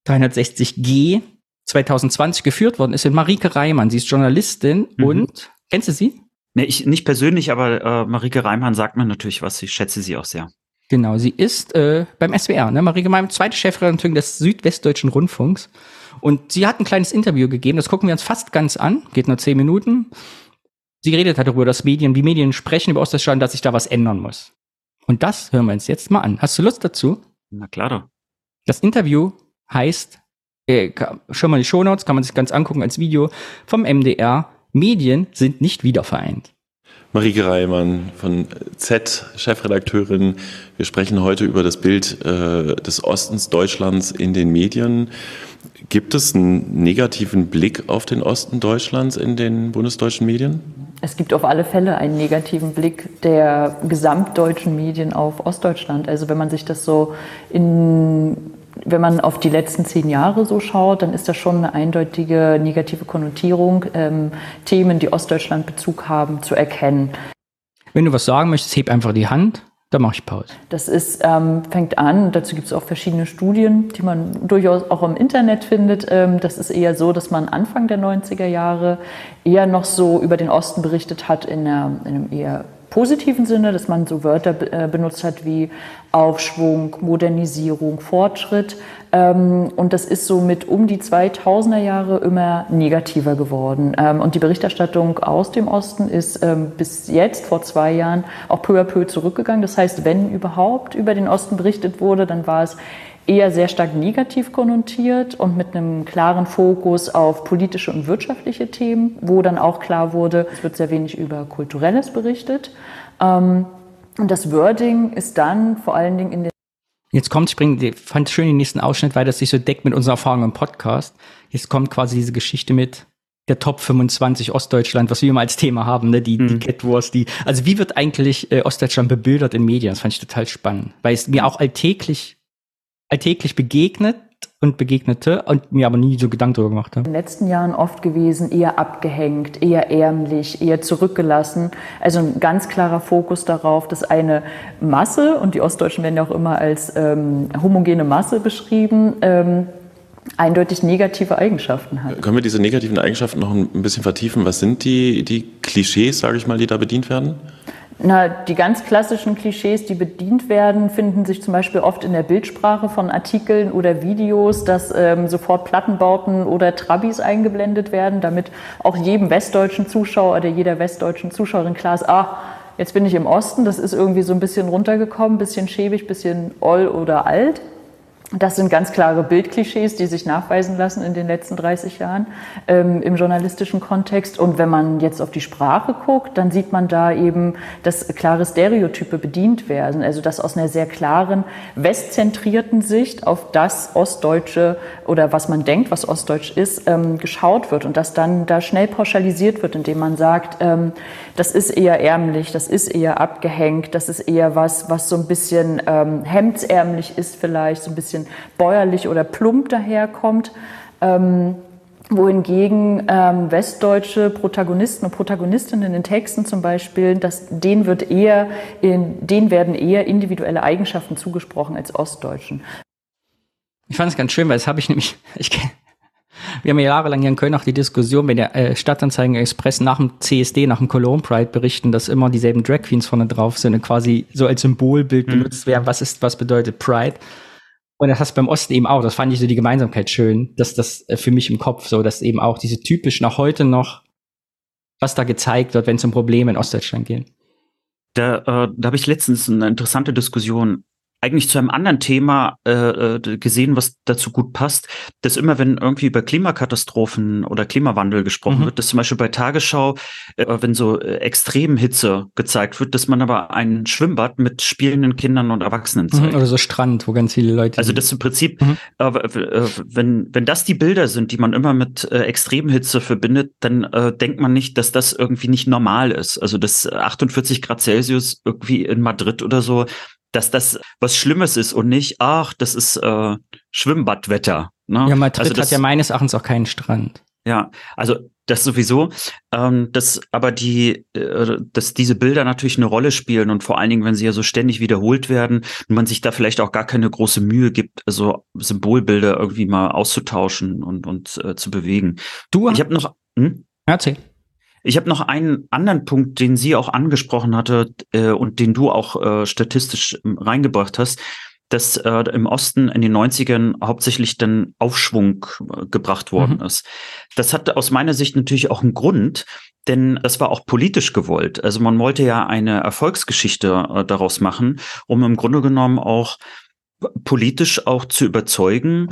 360G 2020 geführt worden ist mit Marike Reimann. Sie ist Journalistin mhm. und kennst du sie? Nee, ich nicht persönlich, aber äh, Marike Reimann sagt mir natürlich was. Ich schätze sie auch sehr. Genau, sie ist äh, beim SWR, ne? Marike Reimann, zweite Chefredakteurin des Südwestdeutschen Rundfunks. Und sie hat ein kleines Interview gegeben, das gucken wir uns fast ganz an, geht nur zehn Minuten. Sie geredet hat darüber, dass Medien, wie Medien sprechen über Ostdeutschland, dass sich da was ändern muss. Und das hören wir uns jetzt mal an. Hast du Lust dazu? Na klar doch. Das Interview heißt, äh, schon mal die Shownotes, kann man sich ganz angucken als Video vom MDR. Medien sind nicht wiedervereint. Marike Reimann von Z, Chefredakteurin. Wir sprechen heute über das Bild äh, des Ostens Deutschlands in den Medien. Gibt es einen negativen Blick auf den Osten Deutschlands in den bundesdeutschen Medien? es gibt auf alle Fälle einen negativen Blick der gesamtdeutschen Medien auf Ostdeutschland. Also wenn man sich das so in, wenn man auf die letzten zehn Jahre so schaut, dann ist das schon eine eindeutige negative Konnotierung, ähm, Themen, die Ostdeutschland Bezug haben, zu erkennen. Wenn du was sagen möchtest, heb einfach die Hand. Da mache ich Pause. Das ist, ähm, fängt an, dazu gibt es auch verschiedene Studien, die man durchaus auch im Internet findet. Ähm, das ist eher so, dass man Anfang der 90er Jahre eher noch so über den Osten berichtet hat in, einer, in einem eher positiven Sinne, dass man so Wörter äh, benutzt hat wie Aufschwung, Modernisierung, Fortschritt. Ähm, und das ist so mit um die 2000er Jahre immer negativer geworden. Ähm, und die Berichterstattung aus dem Osten ist ähm, bis jetzt, vor zwei Jahren, auch peu à peu zurückgegangen. Das heißt, wenn überhaupt über den Osten berichtet wurde, dann war es eher sehr stark negativ konnotiert und mit einem klaren Fokus auf politische und wirtschaftliche Themen, wo dann auch klar wurde, es wird sehr wenig über Kulturelles berichtet. Und das Wording ist dann vor allen Dingen in den Jetzt kommt, ich bringe, fand schön den nächsten Ausschnitt, weil das sich so deckt mit unserer Erfahrung im Podcast. Jetzt kommt quasi diese Geschichte mit der Top 25 Ostdeutschland, was wir immer als Thema haben, ne? die, mhm. die Catwars, die, also wie wird eigentlich äh, Ostdeutschland bebildert in Medien? Das fand ich total spannend, weil es mir auch alltäglich, alltäglich begegnet und begegnete und mir aber nie so Gedanken darüber gemacht habe. In den letzten Jahren oft gewesen, eher abgehängt, eher ärmlich, eher zurückgelassen. Also ein ganz klarer Fokus darauf, dass eine Masse, und die Ostdeutschen werden ja auch immer als ähm, homogene Masse beschrieben, ähm, eindeutig negative Eigenschaften hat. Können wir diese negativen Eigenschaften noch ein bisschen vertiefen? Was sind die, die Klischees, sage ich mal, die da bedient werden? Na, die ganz klassischen Klischees, die bedient werden, finden sich zum Beispiel oft in der Bildsprache von Artikeln oder Videos, dass ähm, sofort Plattenbauten oder Trabis eingeblendet werden, damit auch jedem westdeutschen Zuschauer oder jeder westdeutschen Zuschauerin klar ist, ah, jetzt bin ich im Osten, das ist irgendwie so ein bisschen runtergekommen, bisschen schäbig, bisschen oll oder alt. Das sind ganz klare Bildklischees, die sich nachweisen lassen in den letzten 30 Jahren ähm, im journalistischen Kontext. Und wenn man jetzt auf die Sprache guckt, dann sieht man da eben, dass klare Stereotype bedient werden. Also dass aus einer sehr klaren westzentrierten Sicht auf das Ostdeutsche oder was man denkt, was Ostdeutsch ist, ähm, geschaut wird und dass dann da schnell pauschalisiert wird, indem man sagt, ähm, das ist eher ärmlich, das ist eher abgehängt, das ist eher was, was so ein bisschen ähm, hemdsärmlich ist vielleicht, so ein bisschen bäuerlich oder plump daherkommt. Ähm, wohingegen ähm, westdeutsche Protagonisten und Protagonistinnen in Texten zum Beispiel, dass denen wird eher, in, denen werden eher individuelle Eigenschaften zugesprochen als Ostdeutschen. Ich fand es ganz schön, weil das habe ich nämlich, [LAUGHS] ich kenne wir haben ja jahrelang hier in Köln auch die Diskussion, wenn der äh, Stadtanzeigen Express nach dem CSD, nach dem Cologne Pride berichten, dass immer dieselben Drag Queens vorne drauf sind und quasi so als Symbolbild mhm. benutzt werden, was ist, was bedeutet Pride. Und das hast du beim Osten eben auch. Das fand ich so die Gemeinsamkeit schön, dass das äh, für mich im Kopf so, dass eben auch diese typisch nach heute noch, was da gezeigt wird, wenn es um Probleme in Ostdeutschland geht. Da, äh, da habe ich letztens eine interessante Diskussion eigentlich zu einem anderen Thema äh, äh, gesehen, was dazu gut passt, dass immer, wenn irgendwie über Klimakatastrophen oder Klimawandel gesprochen mhm. wird, dass zum Beispiel bei Tagesschau, äh, wenn so äh, Extremhitze gezeigt wird, dass man aber ein Schwimmbad mit spielenden Kindern und Erwachsenen mhm, zeigt. Mhm, oder so Strand, wo ganz viele Leute. Also das im Prinzip, mhm. äh, wenn wenn das die Bilder sind, die man immer mit äh, Extremhitze verbindet, dann äh, denkt man nicht, dass das irgendwie nicht normal ist. Also dass 48 Grad Celsius irgendwie in Madrid oder so dass das was Schlimmes ist und nicht, ach, das ist äh, Schwimmbadwetter. Ne? Ja, Madrid also das, hat ja meines Erachtens auch keinen Strand. Ja, also das sowieso, ähm, dass aber die, äh, dass diese Bilder natürlich eine Rolle spielen und vor allen Dingen, wenn sie ja so ständig wiederholt werden und man sich da vielleicht auch gar keine große Mühe gibt, also Symbolbilder irgendwie mal auszutauschen und und äh, zu bewegen. Du, ich habe noch, hm? erzähl. Ich habe noch einen anderen Punkt, den sie auch angesprochen hatte äh, und den du auch äh, statistisch ähm, reingebracht hast, dass äh, im Osten in den 90ern hauptsächlich dann Aufschwung äh, gebracht worden mhm. ist. Das hatte aus meiner Sicht natürlich auch einen Grund, denn das war auch politisch gewollt. Also man wollte ja eine Erfolgsgeschichte äh, daraus machen, um im Grunde genommen auch politisch auch zu überzeugen,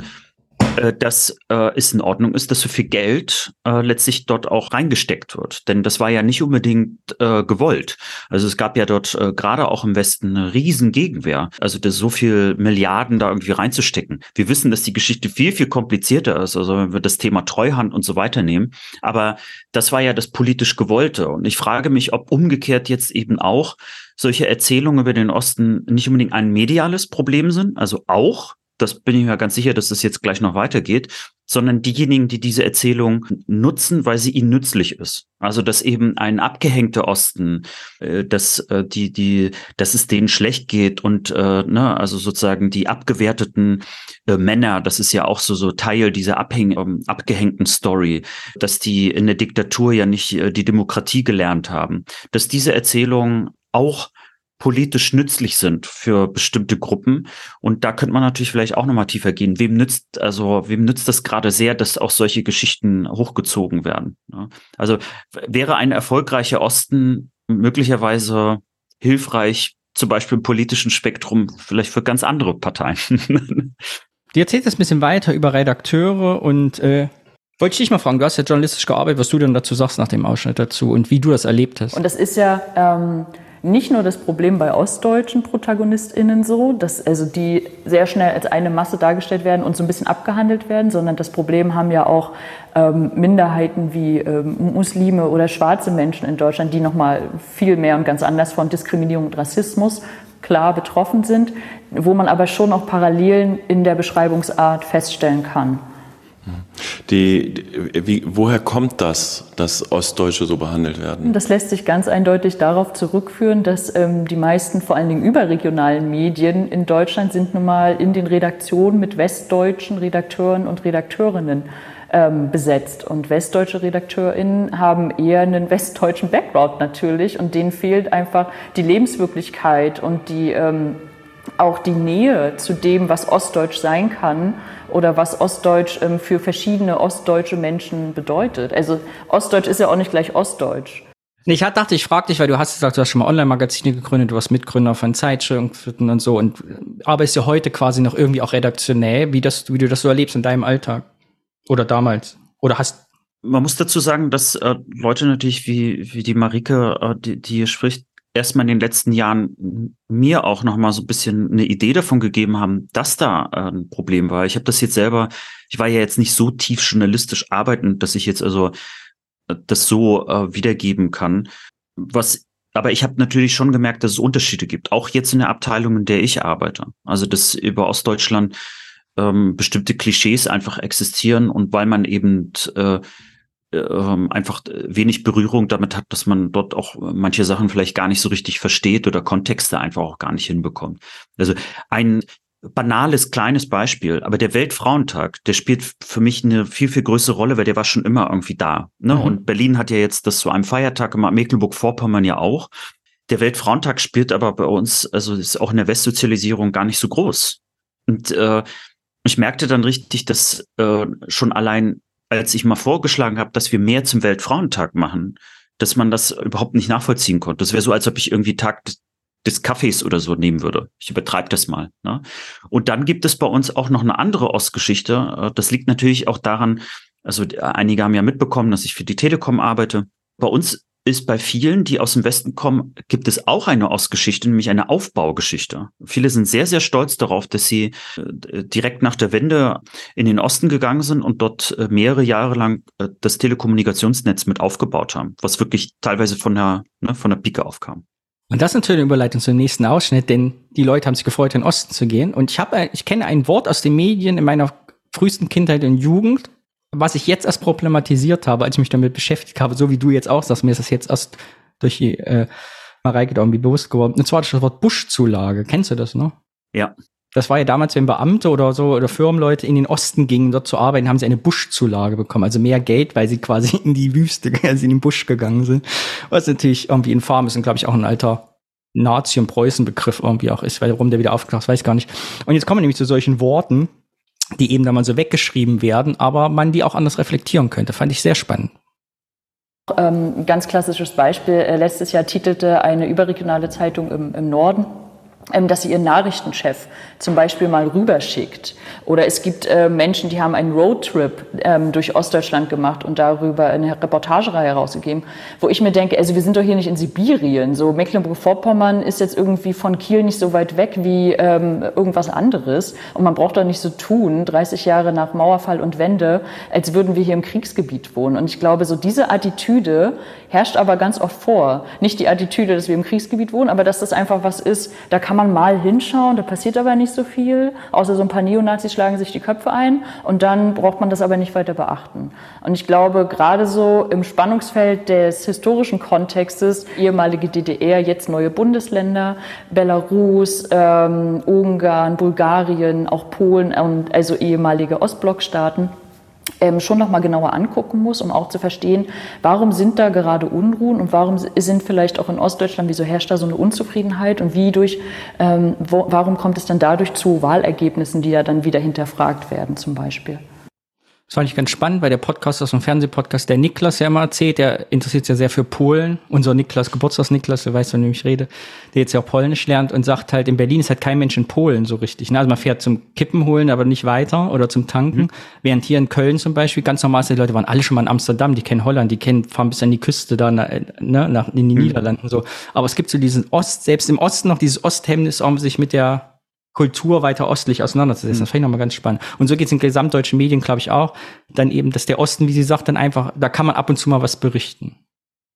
äh, dass äh, es in Ordnung ist, dass so viel Geld äh, letztlich dort auch reingesteckt wird. Denn das war ja nicht unbedingt äh, gewollt. Also es gab ja dort äh, gerade auch im Westen eine riesen Gegenwehr. Also das so viel Milliarden da irgendwie reinzustecken. Wir wissen, dass die Geschichte viel, viel komplizierter ist. Also wenn wir das Thema Treuhand und so weiter nehmen. Aber das war ja das politisch Gewollte. Und ich frage mich, ob umgekehrt jetzt eben auch solche Erzählungen über den Osten nicht unbedingt ein mediales Problem sind, also auch, das bin ich mir ganz sicher, dass das jetzt gleich noch weitergeht, sondern diejenigen, die diese Erzählung nutzen, weil sie ihnen nützlich ist. Also dass eben ein abgehängter Osten, äh, dass äh, die die, dass es denen schlecht geht und äh, ne, also sozusagen die abgewerteten äh, Männer, das ist ja auch so so Teil dieser abhäng ähm, abgehängten Story, dass die in der Diktatur ja nicht äh, die Demokratie gelernt haben, dass diese Erzählung auch politisch nützlich sind für bestimmte Gruppen. Und da könnte man natürlich vielleicht auch nochmal tiefer gehen. Wem nützt, also wem nützt das gerade sehr, dass auch solche Geschichten hochgezogen werden? Also wäre ein erfolgreicher Osten möglicherweise hilfreich, zum Beispiel im politischen Spektrum, vielleicht für ganz andere Parteien. Du [LAUGHS] erzählst jetzt ein bisschen weiter über Redakteure und äh, wollte ich dich mal fragen, du hast ja journalistisch gearbeitet, was du denn dazu sagst nach dem Ausschnitt dazu und wie du das erlebt hast. Und das ist ja ähm, nicht nur das Problem bei ostdeutschen ProtagonistInnen so, dass also die sehr schnell als eine Masse dargestellt werden und so ein bisschen abgehandelt werden, sondern das Problem haben ja auch ähm, Minderheiten wie ähm, Muslime oder schwarze Menschen in Deutschland, die nochmal viel mehr und ganz anders von Diskriminierung und Rassismus klar betroffen sind, wo man aber schon auch Parallelen in der Beschreibungsart feststellen kann. Die, wie, woher kommt das, dass Ostdeutsche so behandelt werden? Das lässt sich ganz eindeutig darauf zurückführen, dass ähm, die meisten, vor allen Dingen überregionalen Medien in Deutschland sind nun mal in den Redaktionen mit westdeutschen Redakteuren und Redakteurinnen ähm, besetzt. Und westdeutsche RedakteurInnen haben eher einen westdeutschen Background natürlich und denen fehlt einfach die Lebenswirklichkeit und die, ähm, auch die Nähe zu dem, was Ostdeutsch sein kann oder was Ostdeutsch ähm, für verschiedene ostdeutsche Menschen bedeutet. Also Ostdeutsch ist ja auch nicht gleich Ostdeutsch. Nee, ich dachte, ich frage dich, weil du hast gesagt, du hast schon mal Online-Magazine gegründet, du warst Mitgründer von Zeitschriften und so und arbeitest ja heute quasi noch irgendwie auch redaktionell, wie, das, wie du das so erlebst in deinem Alltag. Oder damals. Oder hast. Man muss dazu sagen, dass äh, Leute natürlich wie, wie die Marike, äh, die, die hier spricht, erstmal in den letzten Jahren mir auch noch mal so ein bisschen eine Idee davon gegeben haben, dass da äh, ein Problem war. Ich habe das jetzt selber, ich war ja jetzt nicht so tief journalistisch arbeitend, dass ich jetzt also äh, das so äh, wiedergeben kann. Was aber ich habe natürlich schon gemerkt, dass es Unterschiede gibt, auch jetzt in der Abteilung, in der ich arbeite. Also dass über Ostdeutschland ähm, bestimmte Klischees einfach existieren und weil man eben äh, ähm, einfach wenig Berührung damit hat, dass man dort auch manche Sachen vielleicht gar nicht so richtig versteht oder Kontexte einfach auch gar nicht hinbekommt. Also ein banales kleines Beispiel, aber der Weltfrauentag, der spielt für mich eine viel, viel größere Rolle, weil der war schon immer irgendwie da. Ne? Mhm. Und Berlin hat ja jetzt das zu einem Feiertag gemacht, Mecklenburg-Vorpommern ja auch. Der Weltfrauentag spielt aber bei uns, also ist auch in der Westsozialisierung gar nicht so groß. Und äh, ich merkte dann richtig, dass äh, schon allein als ich mal vorgeschlagen habe, dass wir mehr zum Weltfrauentag machen, dass man das überhaupt nicht nachvollziehen konnte. Das wäre so, als ob ich irgendwie Tag des Kaffees oder so nehmen würde. Ich übertreibe das mal. Ne? Und dann gibt es bei uns auch noch eine andere Ostgeschichte. Äh, das liegt natürlich auch daran, also einige haben ja mitbekommen, dass ich für die Telekom arbeite. Bei uns ist bei vielen, die aus dem Westen kommen, gibt es auch eine Ostgeschichte, nämlich eine Aufbaugeschichte. Viele sind sehr, sehr stolz darauf, dass sie äh, direkt nach der Wende in den Osten gegangen sind und dort äh, mehrere Jahre lang äh, das Telekommunikationsnetz mit aufgebaut haben, was wirklich teilweise von der, ne, von der Pike aufkam. Und das ist natürlich eine Überleitung zum nächsten Ausschnitt, denn die Leute haben sich gefreut, in den Osten zu gehen. Und ich habe, ich kenne ein Wort aus den Medien in meiner frühesten Kindheit und Jugend, was ich jetzt erst problematisiert habe, als ich mich damit beschäftigt habe, so wie du jetzt auch sagst, mir ist das jetzt erst durch die äh, Mareike da irgendwie bewusst geworden. Und zwar das Wort Buschzulage. Kennst du das noch? Ja. Das war ja damals, wenn Beamte oder so oder Firmenleute in den Osten gingen, dort zu arbeiten, haben sie eine Buschzulage bekommen. Also mehr Geld, weil sie quasi [LAUGHS] in die Wüste, also in den Busch gegangen sind. Was natürlich irgendwie in Farm ist und glaube ich auch ein alter Nazi- und Preußen-Begriff irgendwie auch ist, weil warum der wieder aufgetaucht ist, weiß ich gar nicht. Und jetzt kommen wir nämlich zu solchen Worten, die eben da mal so weggeschrieben werden, aber man die auch anders reflektieren könnte. Fand ich sehr spannend. Ähm, ganz klassisches Beispiel. Äh, letztes Jahr titelte eine überregionale Zeitung im, im Norden dass sie ihren Nachrichtenchef zum Beispiel mal rüberschickt. Oder es gibt äh, Menschen, die haben einen Roadtrip ähm, durch Ostdeutschland gemacht und darüber eine Reportagereihe rausgegeben, wo ich mir denke, also wir sind doch hier nicht in Sibirien. So Mecklenburg-Vorpommern ist jetzt irgendwie von Kiel nicht so weit weg wie ähm, irgendwas anderes. Und man braucht doch nicht so tun, 30 Jahre nach Mauerfall und Wende, als würden wir hier im Kriegsgebiet wohnen. Und ich glaube, so diese Attitüde herrscht aber ganz oft vor. Nicht die Attitüde, dass wir im Kriegsgebiet wohnen, aber dass das einfach was ist, da kann man mal hinschauen, da passiert aber nicht so viel, außer so ein paar Neonazis schlagen sich die Köpfe ein und dann braucht man das aber nicht weiter beachten. Und ich glaube, gerade so im Spannungsfeld des historischen Kontextes, ehemalige DDR, jetzt neue Bundesländer, Belarus, ähm, Ungarn, Bulgarien, auch Polen und also ehemalige Ostblockstaaten, ähm, schon nochmal genauer angucken muss, um auch zu verstehen, warum sind da gerade Unruhen und warum sind vielleicht auch in Ostdeutschland, wieso herrscht da so eine Unzufriedenheit und wie durch, ähm, wo, warum kommt es dann dadurch zu Wahlergebnissen, die ja dann wieder hinterfragt werden zum Beispiel. Das fand ich ganz spannend, weil der Podcast aus dem Fernsehpodcast, der Niklas ja mal erzählt, der interessiert sich ja sehr für Polen. Unser Niklas, Geburtstags-Niklas, der weiß, von dem ich rede, der jetzt ja auch Polnisch lernt und sagt halt, in Berlin ist halt kein Mensch in Polen so richtig. Ne? Also man fährt zum Kippen holen, aber nicht weiter oder zum Tanken. Mhm. Während hier in Köln zum Beispiel ganz normal ist, die Leute waren alle schon mal in Amsterdam, die kennen Holland, die kennen, fahren bis an die Küste da, ne, nach, in die mhm. Niederlanden so. Aber es gibt so diesen Ost, selbst im Osten noch dieses Osthemmnis, um sich mit der Kultur weiter ostlich auseinanderzusetzen. Mhm. Das fand ich nochmal ganz spannend. Und so geht es in gesamtdeutschen Medien, glaube ich, auch. Dann eben, dass der Osten, wie sie sagt, dann einfach, da kann man ab und zu mal was berichten.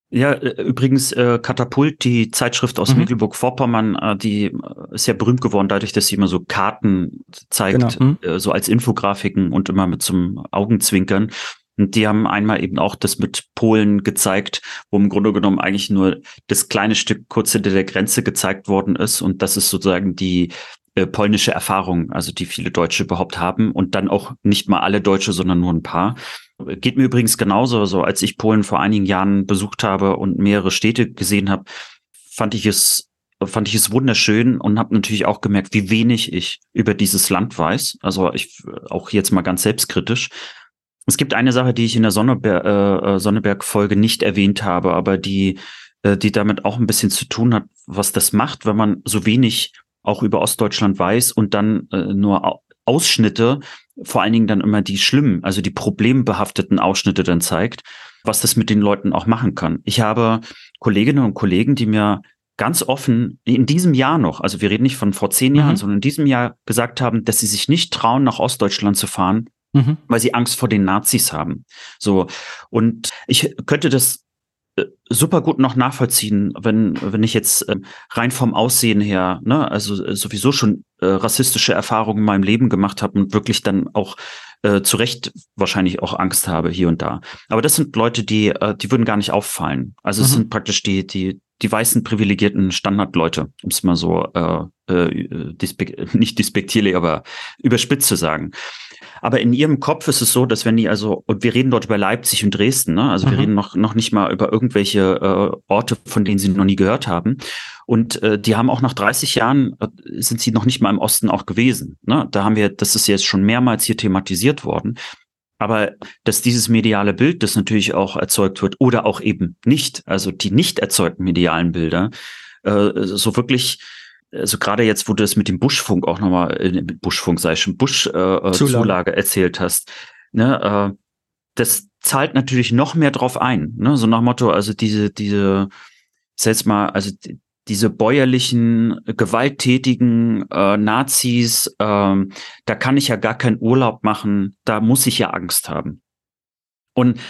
Ja, äh, übrigens äh, Katapult, die Zeitschrift aus mhm. Mecklenburg-Vorpommern, äh, die äh, ist ja berühmt geworden dadurch, dass sie immer so Karten zeigt, genau. mhm. äh, so als Infografiken und immer mit zum Augenzwinkern. Und die haben einmal eben auch das mit Polen gezeigt, wo im Grunde genommen eigentlich nur das kleine Stück kurz hinter der Grenze gezeigt worden ist. Und das ist sozusagen die äh, polnische Erfahrung, also die viele Deutsche überhaupt haben und dann auch nicht mal alle Deutsche, sondern nur ein paar. Geht mir übrigens genauso, so als ich Polen vor einigen Jahren besucht habe und mehrere Städte gesehen habe, fand ich es fand ich es wunderschön und habe natürlich auch gemerkt, wie wenig ich über dieses Land weiß. Also ich auch jetzt mal ganz selbstkritisch. Es gibt eine Sache, die ich in der Sonneberg, äh, Sonneberg-Folge nicht erwähnt habe, aber die, äh, die damit auch ein bisschen zu tun hat, was das macht, wenn man so wenig auch über Ostdeutschland weiß und dann äh, nur Ausschnitte, vor allen Dingen dann immer die schlimmen, also die problembehafteten Ausschnitte dann zeigt, was das mit den Leuten auch machen kann. Ich habe Kolleginnen und Kollegen, die mir ganz offen in diesem Jahr noch, also wir reden nicht von vor zehn Jahren, mhm. sondern in diesem Jahr gesagt haben, dass sie sich nicht trauen, nach Ostdeutschland zu fahren, mhm. weil sie Angst vor den Nazis haben. So. Und ich könnte das super gut noch nachvollziehen, wenn, wenn ich jetzt äh, rein vom Aussehen her, ne, also äh, sowieso schon äh, rassistische Erfahrungen in meinem Leben gemacht habe und wirklich dann auch äh, zu Recht wahrscheinlich auch Angst habe hier und da. Aber das sind Leute, die, äh, die würden gar nicht auffallen. Also mhm. es sind praktisch die, die, die weißen privilegierten Standardleute, um es mal so äh, äh, dispek [LAUGHS] nicht despektierlich, aber überspitzt zu sagen. Aber in ihrem Kopf ist es so, dass wenn die also, und wir reden dort über Leipzig und Dresden, ne? also mhm. wir reden noch, noch nicht mal über irgendwelche äh, Orte, von denen sie noch nie gehört haben. Und äh, die haben auch nach 30 Jahren, äh, sind sie noch nicht mal im Osten auch gewesen. Ne? Da haben wir, das ist jetzt schon mehrmals hier thematisiert worden. Aber dass dieses mediale Bild, das natürlich auch erzeugt wird, oder auch eben nicht, also die nicht erzeugten medialen Bilder, äh, so wirklich also gerade jetzt, wo du das mit dem Buschfunk auch nochmal, äh, Buschfunk sei schon, Busch-Zulage äh, Zulage erzählt hast, ne, äh, das zahlt natürlich noch mehr drauf ein, ne, so nach Motto, also diese, diese, jetzt mal, also diese bäuerlichen, gewalttätigen äh, Nazis, äh, da kann ich ja gar keinen Urlaub machen, da muss ich ja Angst haben. Und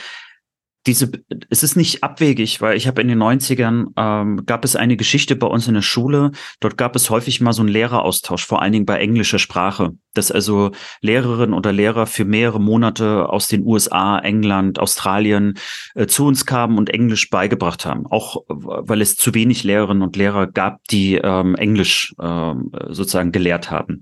diese, es ist nicht abwegig, weil ich habe in den 90ern, ähm, gab es eine Geschichte bei uns in der Schule, dort gab es häufig mal so einen Lehreraustausch, vor allen Dingen bei englischer Sprache, dass also Lehrerinnen oder Lehrer für mehrere Monate aus den USA, England, Australien äh, zu uns kamen und Englisch beigebracht haben, auch weil es zu wenig Lehrerinnen und Lehrer gab, die ähm, Englisch ähm, sozusagen gelehrt haben.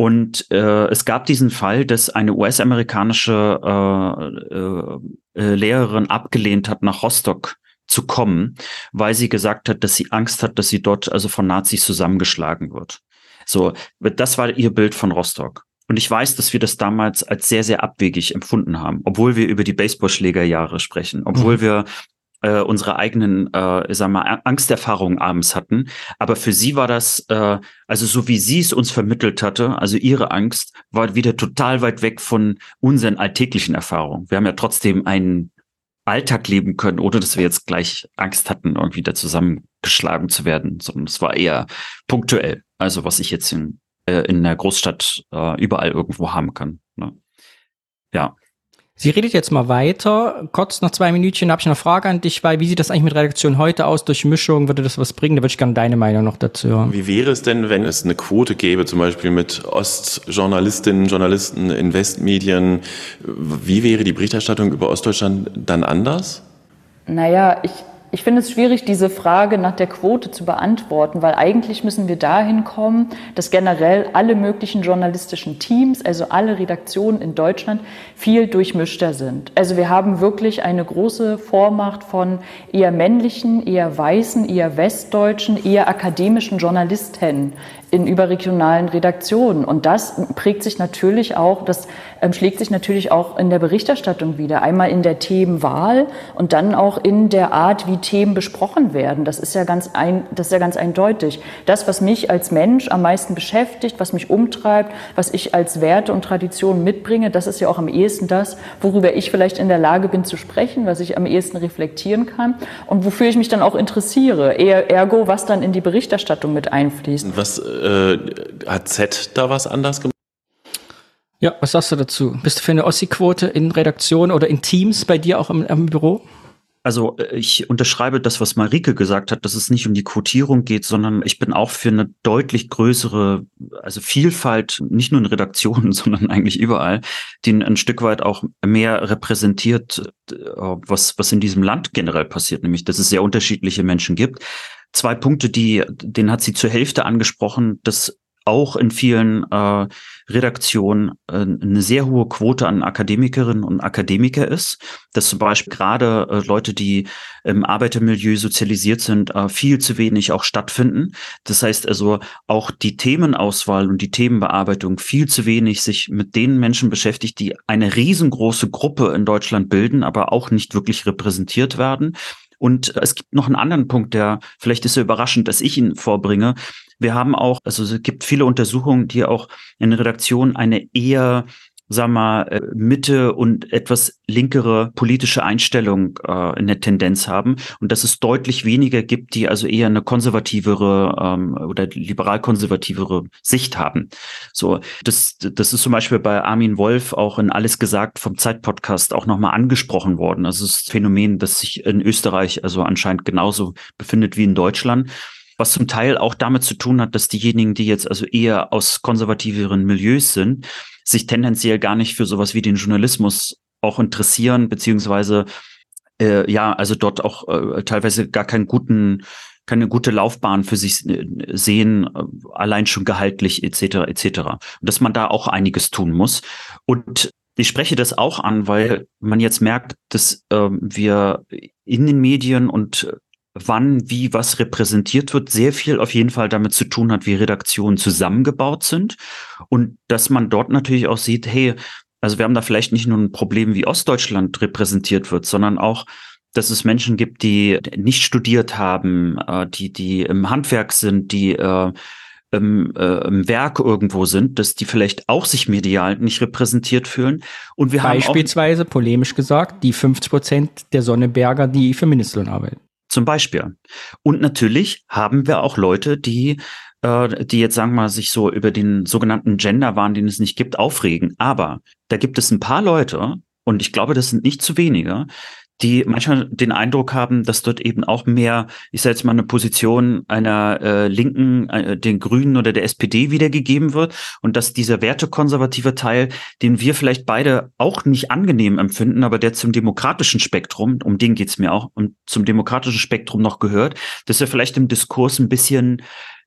Und äh, es gab diesen Fall, dass eine US-amerikanische äh, äh, äh, Lehrerin abgelehnt hat, nach Rostock zu kommen, weil sie gesagt hat, dass sie Angst hat, dass sie dort also von Nazis zusammengeschlagen wird. So, das war ihr Bild von Rostock. Und ich weiß, dass wir das damals als sehr, sehr abwegig empfunden haben, obwohl wir über die Baseballschlägerjahre sprechen, obwohl mhm. wir äh, unsere eigenen, äh, sagen wir mal, Angsterfahrungen abends hatten. Aber für sie war das, äh, also so wie sie es uns vermittelt hatte, also ihre Angst, war wieder total weit weg von unseren alltäglichen Erfahrungen. Wir haben ja trotzdem einen Alltag leben können, ohne dass wir jetzt gleich Angst hatten, irgendwie da zusammengeschlagen zu werden, sondern es war eher punktuell. Also was ich jetzt in, äh, in der Großstadt äh, überall irgendwo haben kann. Ne? Ja. Sie redet jetzt mal weiter. Kurz noch zwei Minütchen habe ich eine Frage an dich, weil wie sieht das eigentlich mit Redaktion heute aus? Durch Mischung würde das was bringen? Da würde ich gerne deine Meinung noch dazu hören. Wie wäre es denn, wenn es eine Quote gäbe, zum Beispiel mit Ostjournalistinnen, Journalisten in Westmedien? Wie wäre die Berichterstattung über Ostdeutschland dann anders? Naja, ich, ich finde es schwierig, diese Frage nach der Quote zu beantworten, weil eigentlich müssen wir dahin kommen, dass generell alle möglichen journalistischen Teams, also alle Redaktionen in Deutschland, viel durchmischter sind. Also wir haben wirklich eine große Vormacht von eher männlichen, eher weißen, eher westdeutschen, eher akademischen Journalisten in überregionalen Redaktionen. Und das prägt sich natürlich auch, das ähm, schlägt sich natürlich auch in der Berichterstattung wieder. Einmal in der Themenwahl und dann auch in der Art, wie Themen besprochen werden. Das ist ja ganz ein, das ist ja ganz eindeutig. Das, was mich als Mensch am meisten beschäftigt, was mich umtreibt, was ich als Werte und Traditionen mitbringe, das ist ja auch am ehesten das, worüber ich vielleicht in der Lage bin zu sprechen, was ich am ehesten reflektieren kann und wofür ich mich dann auch interessiere. Ergo, was dann in die Berichterstattung mit einfließt. Was äh, hat Z da was anders gemacht? Ja, was sagst du dazu? Bist du für eine Ossi-Quote in Redaktion oder in Teams bei dir auch im, im Büro? Also äh, ich unterschreibe das, was Marike gesagt hat, dass es nicht um die Quotierung geht, sondern ich bin auch für eine deutlich größere, also Vielfalt, nicht nur in Redaktionen, [LAUGHS] sondern eigentlich überall, die ein Stück weit auch mehr repräsentiert, äh, was, was in diesem Land generell passiert, nämlich dass es sehr unterschiedliche Menschen gibt. Zwei Punkte, die, den hat sie zur Hälfte angesprochen, dass auch in vielen äh, Redaktionen äh, eine sehr hohe Quote an Akademikerinnen und Akademiker ist, dass zum Beispiel gerade äh, Leute, die im Arbeitermilieu sozialisiert sind, äh, viel zu wenig auch stattfinden. Das heißt also auch die Themenauswahl und die Themenbearbeitung viel zu wenig sich mit den Menschen beschäftigt, die eine riesengroße Gruppe in Deutschland bilden, aber auch nicht wirklich repräsentiert werden. Und es gibt noch einen anderen Punkt, der vielleicht ist so überraschend, dass ich ihn vorbringe. Wir haben auch, also es gibt viele Untersuchungen, die auch in der Redaktion eine eher sag mal, äh, Mitte und etwas linkere politische Einstellung äh, in der Tendenz haben und dass es deutlich weniger gibt, die also eher eine konservativere ähm, oder liberal-konservativere Sicht haben. So, das, das ist zum Beispiel bei Armin Wolf auch in Alles gesagt vom Zeitpodcast auch nochmal angesprochen worden. Also ein Phänomen, das sich in Österreich also anscheinend genauso befindet wie in Deutschland was zum Teil auch damit zu tun hat, dass diejenigen, die jetzt also eher aus konservativeren Milieus sind, sich tendenziell gar nicht für sowas wie den Journalismus auch interessieren, beziehungsweise äh, ja, also dort auch äh, teilweise gar keinen guten keine gute Laufbahn für sich äh, sehen, äh, allein schon gehaltlich etc. etc. Und dass man da auch einiges tun muss. Und ich spreche das auch an, weil man jetzt merkt, dass äh, wir in den Medien und wann, wie, was repräsentiert wird, sehr viel auf jeden Fall damit zu tun hat, wie Redaktionen zusammengebaut sind und dass man dort natürlich auch sieht, hey, also wir haben da vielleicht nicht nur ein Problem, wie Ostdeutschland repräsentiert wird, sondern auch, dass es Menschen gibt, die nicht studiert haben, äh, die, die im Handwerk sind, die äh, im, äh, im Werk irgendwo sind, dass die vielleicht auch sich medial nicht repräsentiert fühlen. Und wir Beispielsweise, haben polemisch gesagt, die 50 Prozent der Sonneberger, die für Mindestlohn arbeiten. Zum Beispiel. Und natürlich haben wir auch Leute, die, äh, die jetzt sagen wir mal sich so über den sogenannten Genderwahn, den es nicht gibt, aufregen. Aber da gibt es ein paar Leute, und ich glaube, das sind nicht zu wenige, die manchmal den Eindruck haben, dass dort eben auch mehr, ich sage jetzt mal, eine Position einer äh, Linken, äh, den Grünen oder der SPD wiedergegeben wird und dass dieser wertekonservative Teil, den wir vielleicht beide auch nicht angenehm empfinden, aber der zum demokratischen Spektrum, um den geht's mir auch, und zum demokratischen Spektrum noch gehört, dass er vielleicht im Diskurs ein bisschen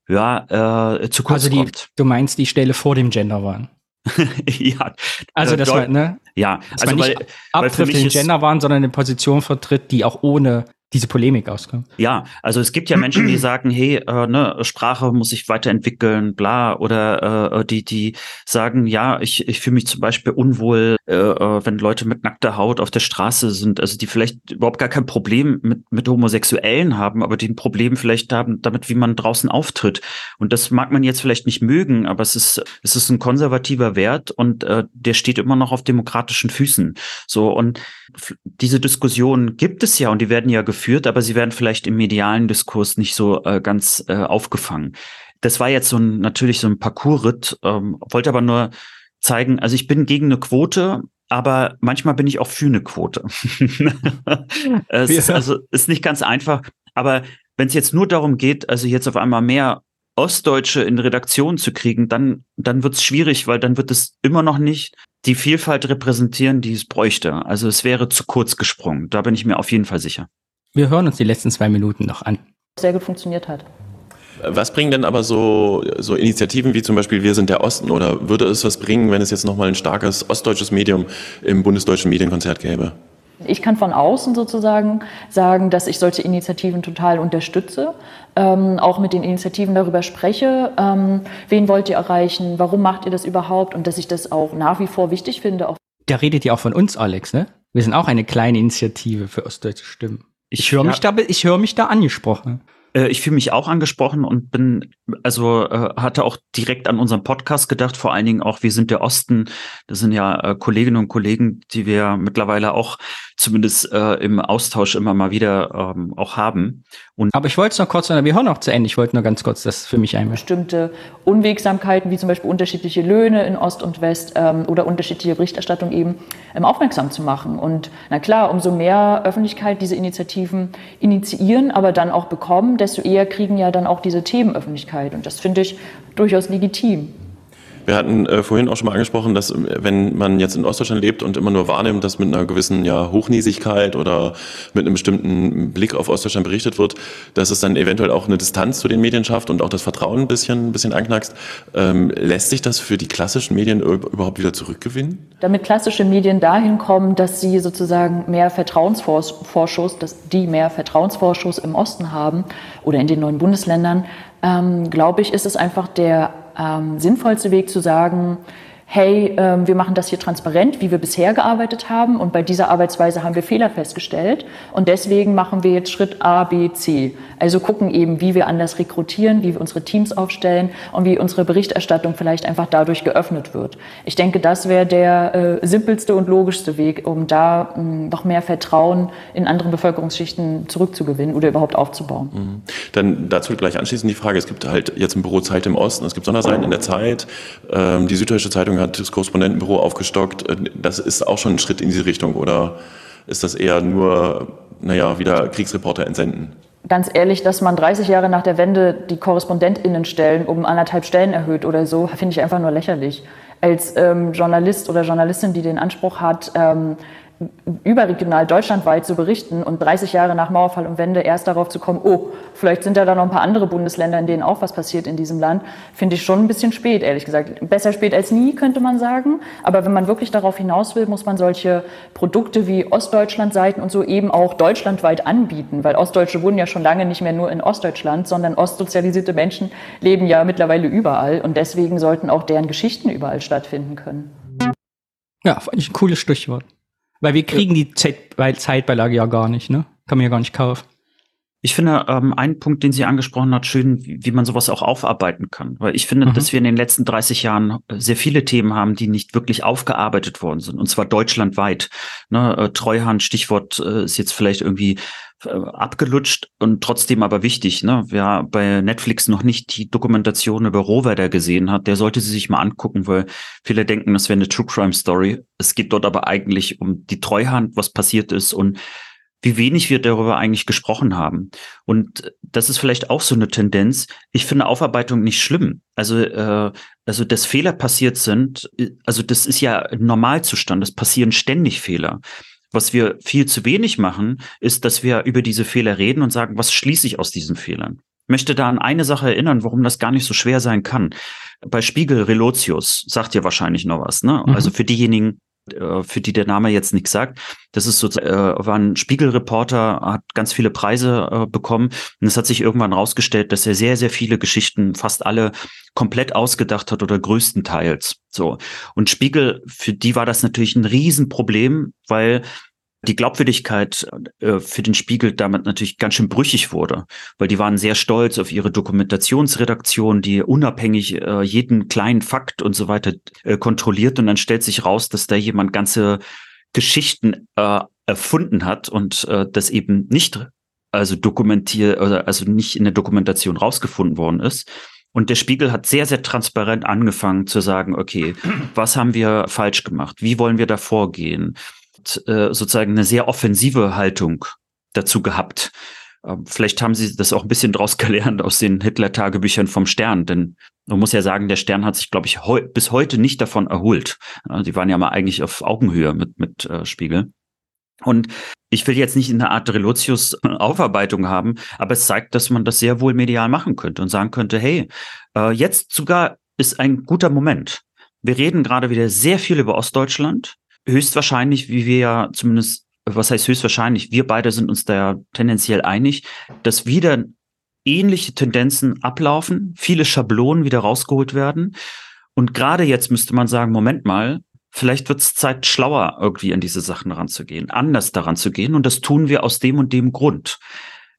ja, äh, zu kurz also die, kommt. Du meinst die Stelle vor dem Gender waren? [LAUGHS] ja. Also, dass man, ne? Ja, dass also, man nicht weil, abtrifft den Gender waren, sondern eine Position vertritt, die auch ohne diese Polemik auskommt. Ja, also es gibt ja Menschen, die sagen, hey, äh, ne, Sprache muss sich weiterentwickeln, bla, oder äh, die, die sagen, ja, ich, ich fühle mich zum Beispiel unwohl, äh, äh, wenn Leute mit nackter Haut auf der Straße sind, also die vielleicht überhaupt gar kein Problem mit, mit Homosexuellen haben, aber die ein Problem vielleicht haben damit, wie man draußen auftritt. Und das mag man jetzt vielleicht nicht mögen, aber es ist, es ist ein konservativer Wert und äh, der steht immer noch auf demokratischen Füßen. So, und diese Diskussion gibt es ja und die werden ja geführt geführt, aber sie werden vielleicht im medialen Diskurs nicht so äh, ganz äh, aufgefangen. Das war jetzt so ein, natürlich so ein Parcoursritt, ähm, wollte aber nur zeigen, also ich bin gegen eine Quote, aber manchmal bin ich auch für eine Quote. [LAUGHS] es ist, also ist nicht ganz einfach, aber wenn es jetzt nur darum geht, also jetzt auf einmal mehr Ostdeutsche in Redaktionen zu kriegen, dann, dann wird es schwierig, weil dann wird es immer noch nicht die Vielfalt repräsentieren, die es bräuchte. Also es wäre zu kurz gesprungen. Da bin ich mir auf jeden Fall sicher. Wir hören uns die letzten zwei Minuten noch an. Sehr gut funktioniert hat. Was bringen denn aber so, so Initiativen wie zum Beispiel Wir sind der Osten oder würde es was bringen, wenn es jetzt nochmal ein starkes ostdeutsches Medium im bundesdeutschen Medienkonzert gäbe? Ich kann von außen sozusagen sagen, dass ich solche Initiativen total unterstütze, ähm, auch mit den Initiativen darüber spreche, ähm, wen wollt ihr erreichen, warum macht ihr das überhaupt und dass ich das auch nach wie vor wichtig finde. Auch da redet ihr auch von uns, Alex, ne? Wir sind auch eine kleine Initiative für ostdeutsche Stimmen. Ich höre mich, ja, da, ich hör mich da angesprochen. Äh, ich fühle mich auch angesprochen und bin, also äh, hatte auch direkt an unseren Podcast gedacht, vor allen Dingen auch, wir sind der Osten. Das sind ja äh, Kolleginnen und Kollegen, die wir mittlerweile auch zumindest äh, im Austausch immer mal wieder ähm, auch haben. Und Aber ich wollte es noch kurz, wir hören noch zu Ende, ich wollte nur ganz kurz das für mich einmal. Bestimmte Unwegsamkeiten, wie zum Beispiel unterschiedliche Löhne in Ost und West ähm, oder unterschiedliche Berichterstattung eben ähm, aufmerksam zu machen. Und na klar, umso mehr Öffentlichkeit diese Initiativen initiieren, aber dann auch bekommen, desto eher kriegen ja dann auch diese Themen Öffentlichkeit. Und das finde ich durchaus legitim. Wir hatten äh, vorhin auch schon mal angesprochen, dass äh, wenn man jetzt in Ostdeutschland lebt und immer nur wahrnimmt, dass mit einer gewissen ja, Hochnäsigkeit oder mit einem bestimmten Blick auf Ostdeutschland berichtet wird, dass es dann eventuell auch eine Distanz zu den Medien schafft und auch das Vertrauen ein bisschen, ein bisschen anknackst. Ähm, lässt sich das für die klassischen Medien überhaupt wieder zurückgewinnen? Damit klassische Medien dahin kommen, dass sie sozusagen mehr Vertrauensvorschuss, dass die mehr Vertrauensvorschuss im Osten haben oder in den neuen Bundesländern, ähm, glaube ich, ist es einfach der ähm, sinnvollste Weg zu sagen, hey, ähm, wir machen das hier transparent, wie wir bisher gearbeitet haben und bei dieser Arbeitsweise haben wir Fehler festgestellt und deswegen machen wir jetzt Schritt A, B, C. Also gucken eben, wie wir anders rekrutieren, wie wir unsere Teams aufstellen und wie unsere Berichterstattung vielleicht einfach dadurch geöffnet wird. Ich denke, das wäre der äh, simpelste und logischste Weg, um da mh, hm, noch mehr Vertrauen in anderen Bevölkerungsschichten zurückzugewinnen oder überhaupt aufzubauen. Mhm. Dann dazu gleich anschließend die Frage, es gibt halt jetzt ein Büro Zeit im Osten, es gibt Sonderseiten in der Zeit, ähm, die Süddeutsche Zeitung hat das Korrespondentenbüro aufgestockt. Äh, das ist auch schon ein Schritt in diese Richtung oder ist das eher nur, naja, wieder Kriegsreporter entsenden? Ganz ehrlich, dass man 30 Jahre nach der Wende die KorrespondentInnenstellen um anderthalb Stellen erhöht oder so, finde ich einfach nur lächerlich. Als ähm, Journalist oder Journalistin, die den Anspruch hat, ähm, überregional deutschlandweit zu berichten und 30 Jahre nach Mauerfall und Wende erst darauf zu kommen, oh, vielleicht sind da noch ein paar andere Bundesländer, in denen auch was passiert in diesem Land, finde ich schon ein bisschen spät, ehrlich gesagt. Besser spät als nie, könnte man sagen. Aber wenn man wirklich darauf hinaus will, muss man solche Produkte wie Ostdeutschland-Seiten und so eben auch deutschlandweit anbieten, weil Ostdeutsche wohnen ja schon lange nicht mehr nur in Ostdeutschland, sondern ostsozialisierte Menschen leben ja mittlerweile überall und deswegen sollten auch deren Geschichten überall stattfinden können. Ja, fand ich ein cooles Stichwort. Weil wir kriegen die Zeitbeilage ja gar nicht, ne? Kann man ja gar nicht kaufen. Ich finde ähm, einen Punkt, den sie angesprochen hat, schön, wie, wie man sowas auch aufarbeiten kann. Weil ich finde, mhm. dass wir in den letzten 30 Jahren sehr viele Themen haben, die nicht wirklich aufgearbeitet worden sind. Und zwar deutschlandweit. Ne, äh, Treuhand, Stichwort äh, ist jetzt vielleicht irgendwie äh, abgelutscht und trotzdem aber wichtig. Ne? Wer bei Netflix noch nicht die Dokumentation über Rohwedder gesehen hat, der sollte sie sich mal angucken, weil viele denken, das wäre eine True Crime Story. Es geht dort aber eigentlich um die Treuhand, was passiert ist und wie wenig wir darüber eigentlich gesprochen haben. Und das ist vielleicht auch so eine Tendenz. Ich finde Aufarbeitung nicht schlimm. Also, äh, also dass Fehler passiert sind, also das ist ja ein Normalzustand. Es passieren ständig Fehler. Was wir viel zu wenig machen, ist, dass wir über diese Fehler reden und sagen, was schließe ich aus diesen Fehlern? Ich möchte da an eine Sache erinnern, warum das gar nicht so schwer sein kann. Bei Spiegel Relotius sagt ja wahrscheinlich noch was, ne? Mhm. Also für diejenigen, äh, für die der Name jetzt nichts sagt. Das ist so, äh, war ein Spiegelreporter, hat ganz viele Preise äh, bekommen und es hat sich irgendwann rausgestellt, dass er sehr, sehr viele Geschichten, fast alle komplett ausgedacht hat oder größtenteils. So. Und Spiegel, für die war das natürlich ein Riesenproblem, weil die Glaubwürdigkeit äh, für den Spiegel damit natürlich ganz schön brüchig wurde, weil die waren sehr stolz auf ihre Dokumentationsredaktion, die unabhängig äh, jeden kleinen Fakt und so weiter äh, kontrolliert und dann stellt sich raus, dass da jemand ganze Geschichten äh, erfunden hat und äh, das eben nicht also dokumentiert oder also nicht in der Dokumentation rausgefunden worden ist. Und der Spiegel hat sehr, sehr transparent angefangen zu sagen, okay, was haben wir falsch gemacht? Wie wollen wir da vorgehen? Äh, sozusagen eine sehr offensive Haltung dazu gehabt. Ähm, vielleicht haben sie das auch ein bisschen draus [LAUGHS] gelernt aus den Hitler-Tagebüchern vom Stern, denn man muss ja sagen, der Stern hat sich, glaube ich, heu bis heute nicht davon erholt. Äh, die waren ja mal eigentlich auf Augenhöhe mit, mit äh, Spiegel. Und ich will jetzt nicht in einer Art Relotius-Aufarbeitung haben, aber es zeigt, dass man das sehr wohl medial machen könnte und sagen könnte, hey, äh, jetzt sogar ist ein guter Moment. Wir reden gerade wieder sehr viel über Ostdeutschland höchstwahrscheinlich, wie wir ja zumindest, was heißt höchstwahrscheinlich, wir beide sind uns da ja tendenziell einig, dass wieder ähnliche Tendenzen ablaufen, viele Schablonen wieder rausgeholt werden. Und gerade jetzt müsste man sagen, Moment mal, vielleicht wird es Zeit, schlauer irgendwie an diese Sachen ranzugehen, anders daran zu gehen. Und das tun wir aus dem und dem Grund.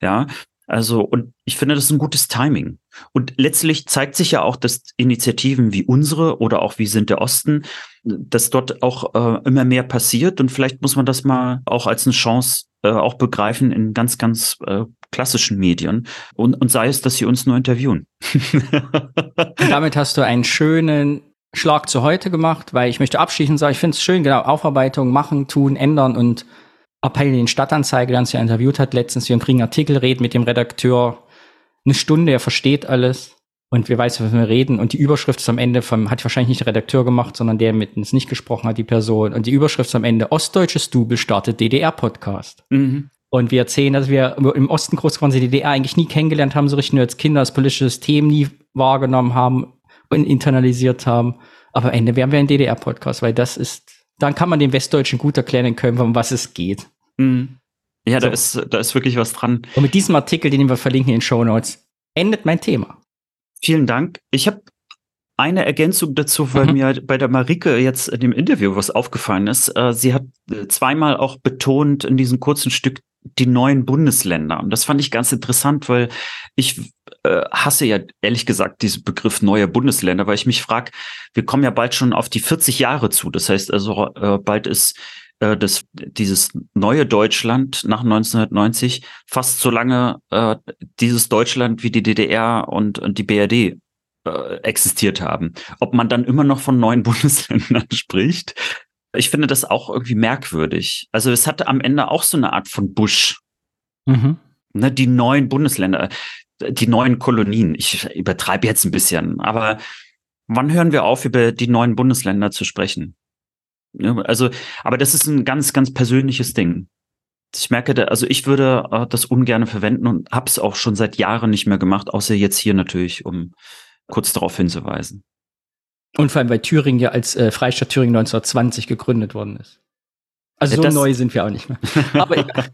Ja, also, und ich finde, das ist ein gutes Timing. Und letztlich zeigt sich ja auch, dass Initiativen wie unsere oder auch wie sind der Osten, dass dort auch äh, immer mehr passiert. Und vielleicht muss man das mal auch als eine Chance äh, auch begreifen in ganz, ganz äh, klassischen Medien. Und, und sei es, dass sie uns nur interviewen. [LAUGHS] damit hast du einen schönen Schlag zu heute gemacht, weil ich möchte abschließend sagen, ich finde es schön, genau, Aufarbeitung machen, tun, ändern und Appell in Stadtanzeige, der uns ja interviewt hat letztens, wir kriegen Artikel, reden mit dem Redakteur eine Stunde, er versteht alles und wir wissen, was wir reden und die Überschrift ist am Ende vom, hat wahrscheinlich nicht der Redakteur gemacht, sondern der mit uns nicht gesprochen hat, die Person und die Überschrift ist am Ende, Ostdeutsches Double startet DDR-Podcast. Mhm. Und wir erzählen, dass wir im Osten groß geworden sind, die DDR eigentlich nie kennengelernt haben, so richtig nur als Kinder das politische System nie wahrgenommen haben und internalisiert haben. Aber am Ende wären wir ein DDR-Podcast, weil das ist, dann kann man dem Westdeutschen gut erklären können, um was es geht. Mhm. Ja, so. da ist, da ist wirklich was dran. Und mit diesem Artikel, den wir verlinken in den Show Notes, endet mein Thema. Vielen Dank. Ich habe eine Ergänzung dazu, weil mhm. mir bei der Marike jetzt in dem Interview was aufgefallen ist. Äh, sie hat äh, zweimal auch betont in diesem kurzen Stück die neuen Bundesländer. Und das fand ich ganz interessant, weil ich äh, hasse ja ehrlich gesagt diesen Begriff neue Bundesländer, weil ich mich frage, wir kommen ja bald schon auf die 40 Jahre zu. Das heißt also, äh, bald ist äh, das, dieses neue Deutschland nach 1990 fast so lange äh, dieses Deutschland wie die DDR und, und die BRD äh, existiert haben. Ob man dann immer noch von neuen [LAUGHS] Bundesländern spricht, ich finde das auch irgendwie merkwürdig. Also es hatte am Ende auch so eine Art von Busch. Mhm. Ne, die neuen Bundesländer, die neuen Kolonien. Ich übertreibe jetzt ein bisschen, aber wann hören wir auf, über die neuen Bundesländer zu sprechen? Also, aber das ist ein ganz, ganz persönliches Ding. Ich merke, da, also ich würde äh, das ungern verwenden und habe es auch schon seit Jahren nicht mehr gemacht, außer jetzt hier natürlich, um kurz darauf hinzuweisen. Und vor allem, weil Thüringen ja als äh, Freistaat Thüringen 1920 gegründet worden ist. Also ja, so neu sind wir auch nicht mehr. [LAUGHS] Aber egal.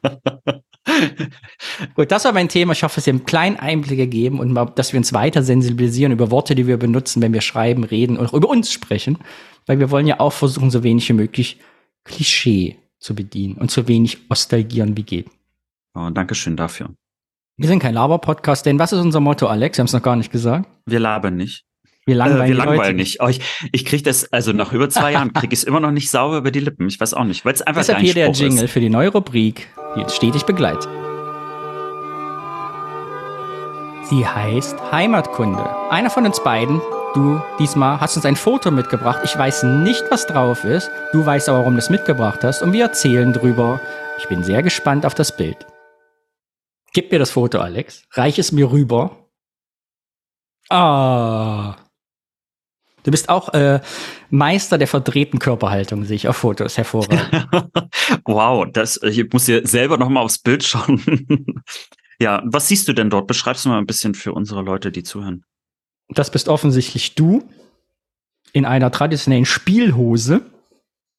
Gut, das war mein Thema. Ich hoffe, es hat einen kleinen Einblick gegeben und mal, dass wir uns weiter sensibilisieren über Worte, die wir benutzen, wenn wir schreiben, reden und auch über uns sprechen. Weil wir wollen ja auch versuchen, so wenig wie möglich Klischee zu bedienen und so wenig nostalgieren wie geht. Oh, Dankeschön dafür. Wir sind kein Laber-Podcast, denn was ist unser Motto, Alex? Wir haben es noch gar nicht gesagt. Wir labern nicht. Wir langweilen, äh, wir langweilen nicht. Oh, ich ich kriege das, also nach über zwei Jahren kriege ich es immer noch nicht sauber über die Lippen. Ich weiß auch nicht, weil es einfach Deshalb hier der Jingle ist. für die neue Rubrik, die uns stetig begleitet. Sie heißt Heimatkunde. Einer von uns beiden, du diesmal, hast uns ein Foto mitgebracht. Ich weiß nicht, was drauf ist. Du weißt aber, warum du es mitgebracht hast. Und wir erzählen drüber. Ich bin sehr gespannt auf das Bild. Gib mir das Foto, Alex. Reich es mir rüber. Ah. Du bist auch äh, Meister der verdrehten Körperhaltung, sehe ich auf Fotos hervorragend. [LAUGHS] wow, das, ich muss hier selber noch mal aufs Bild schauen. [LAUGHS] ja, was siehst du denn dort? Beschreibst du mal ein bisschen für unsere Leute, die zuhören. Das bist offensichtlich du in einer traditionellen Spielhose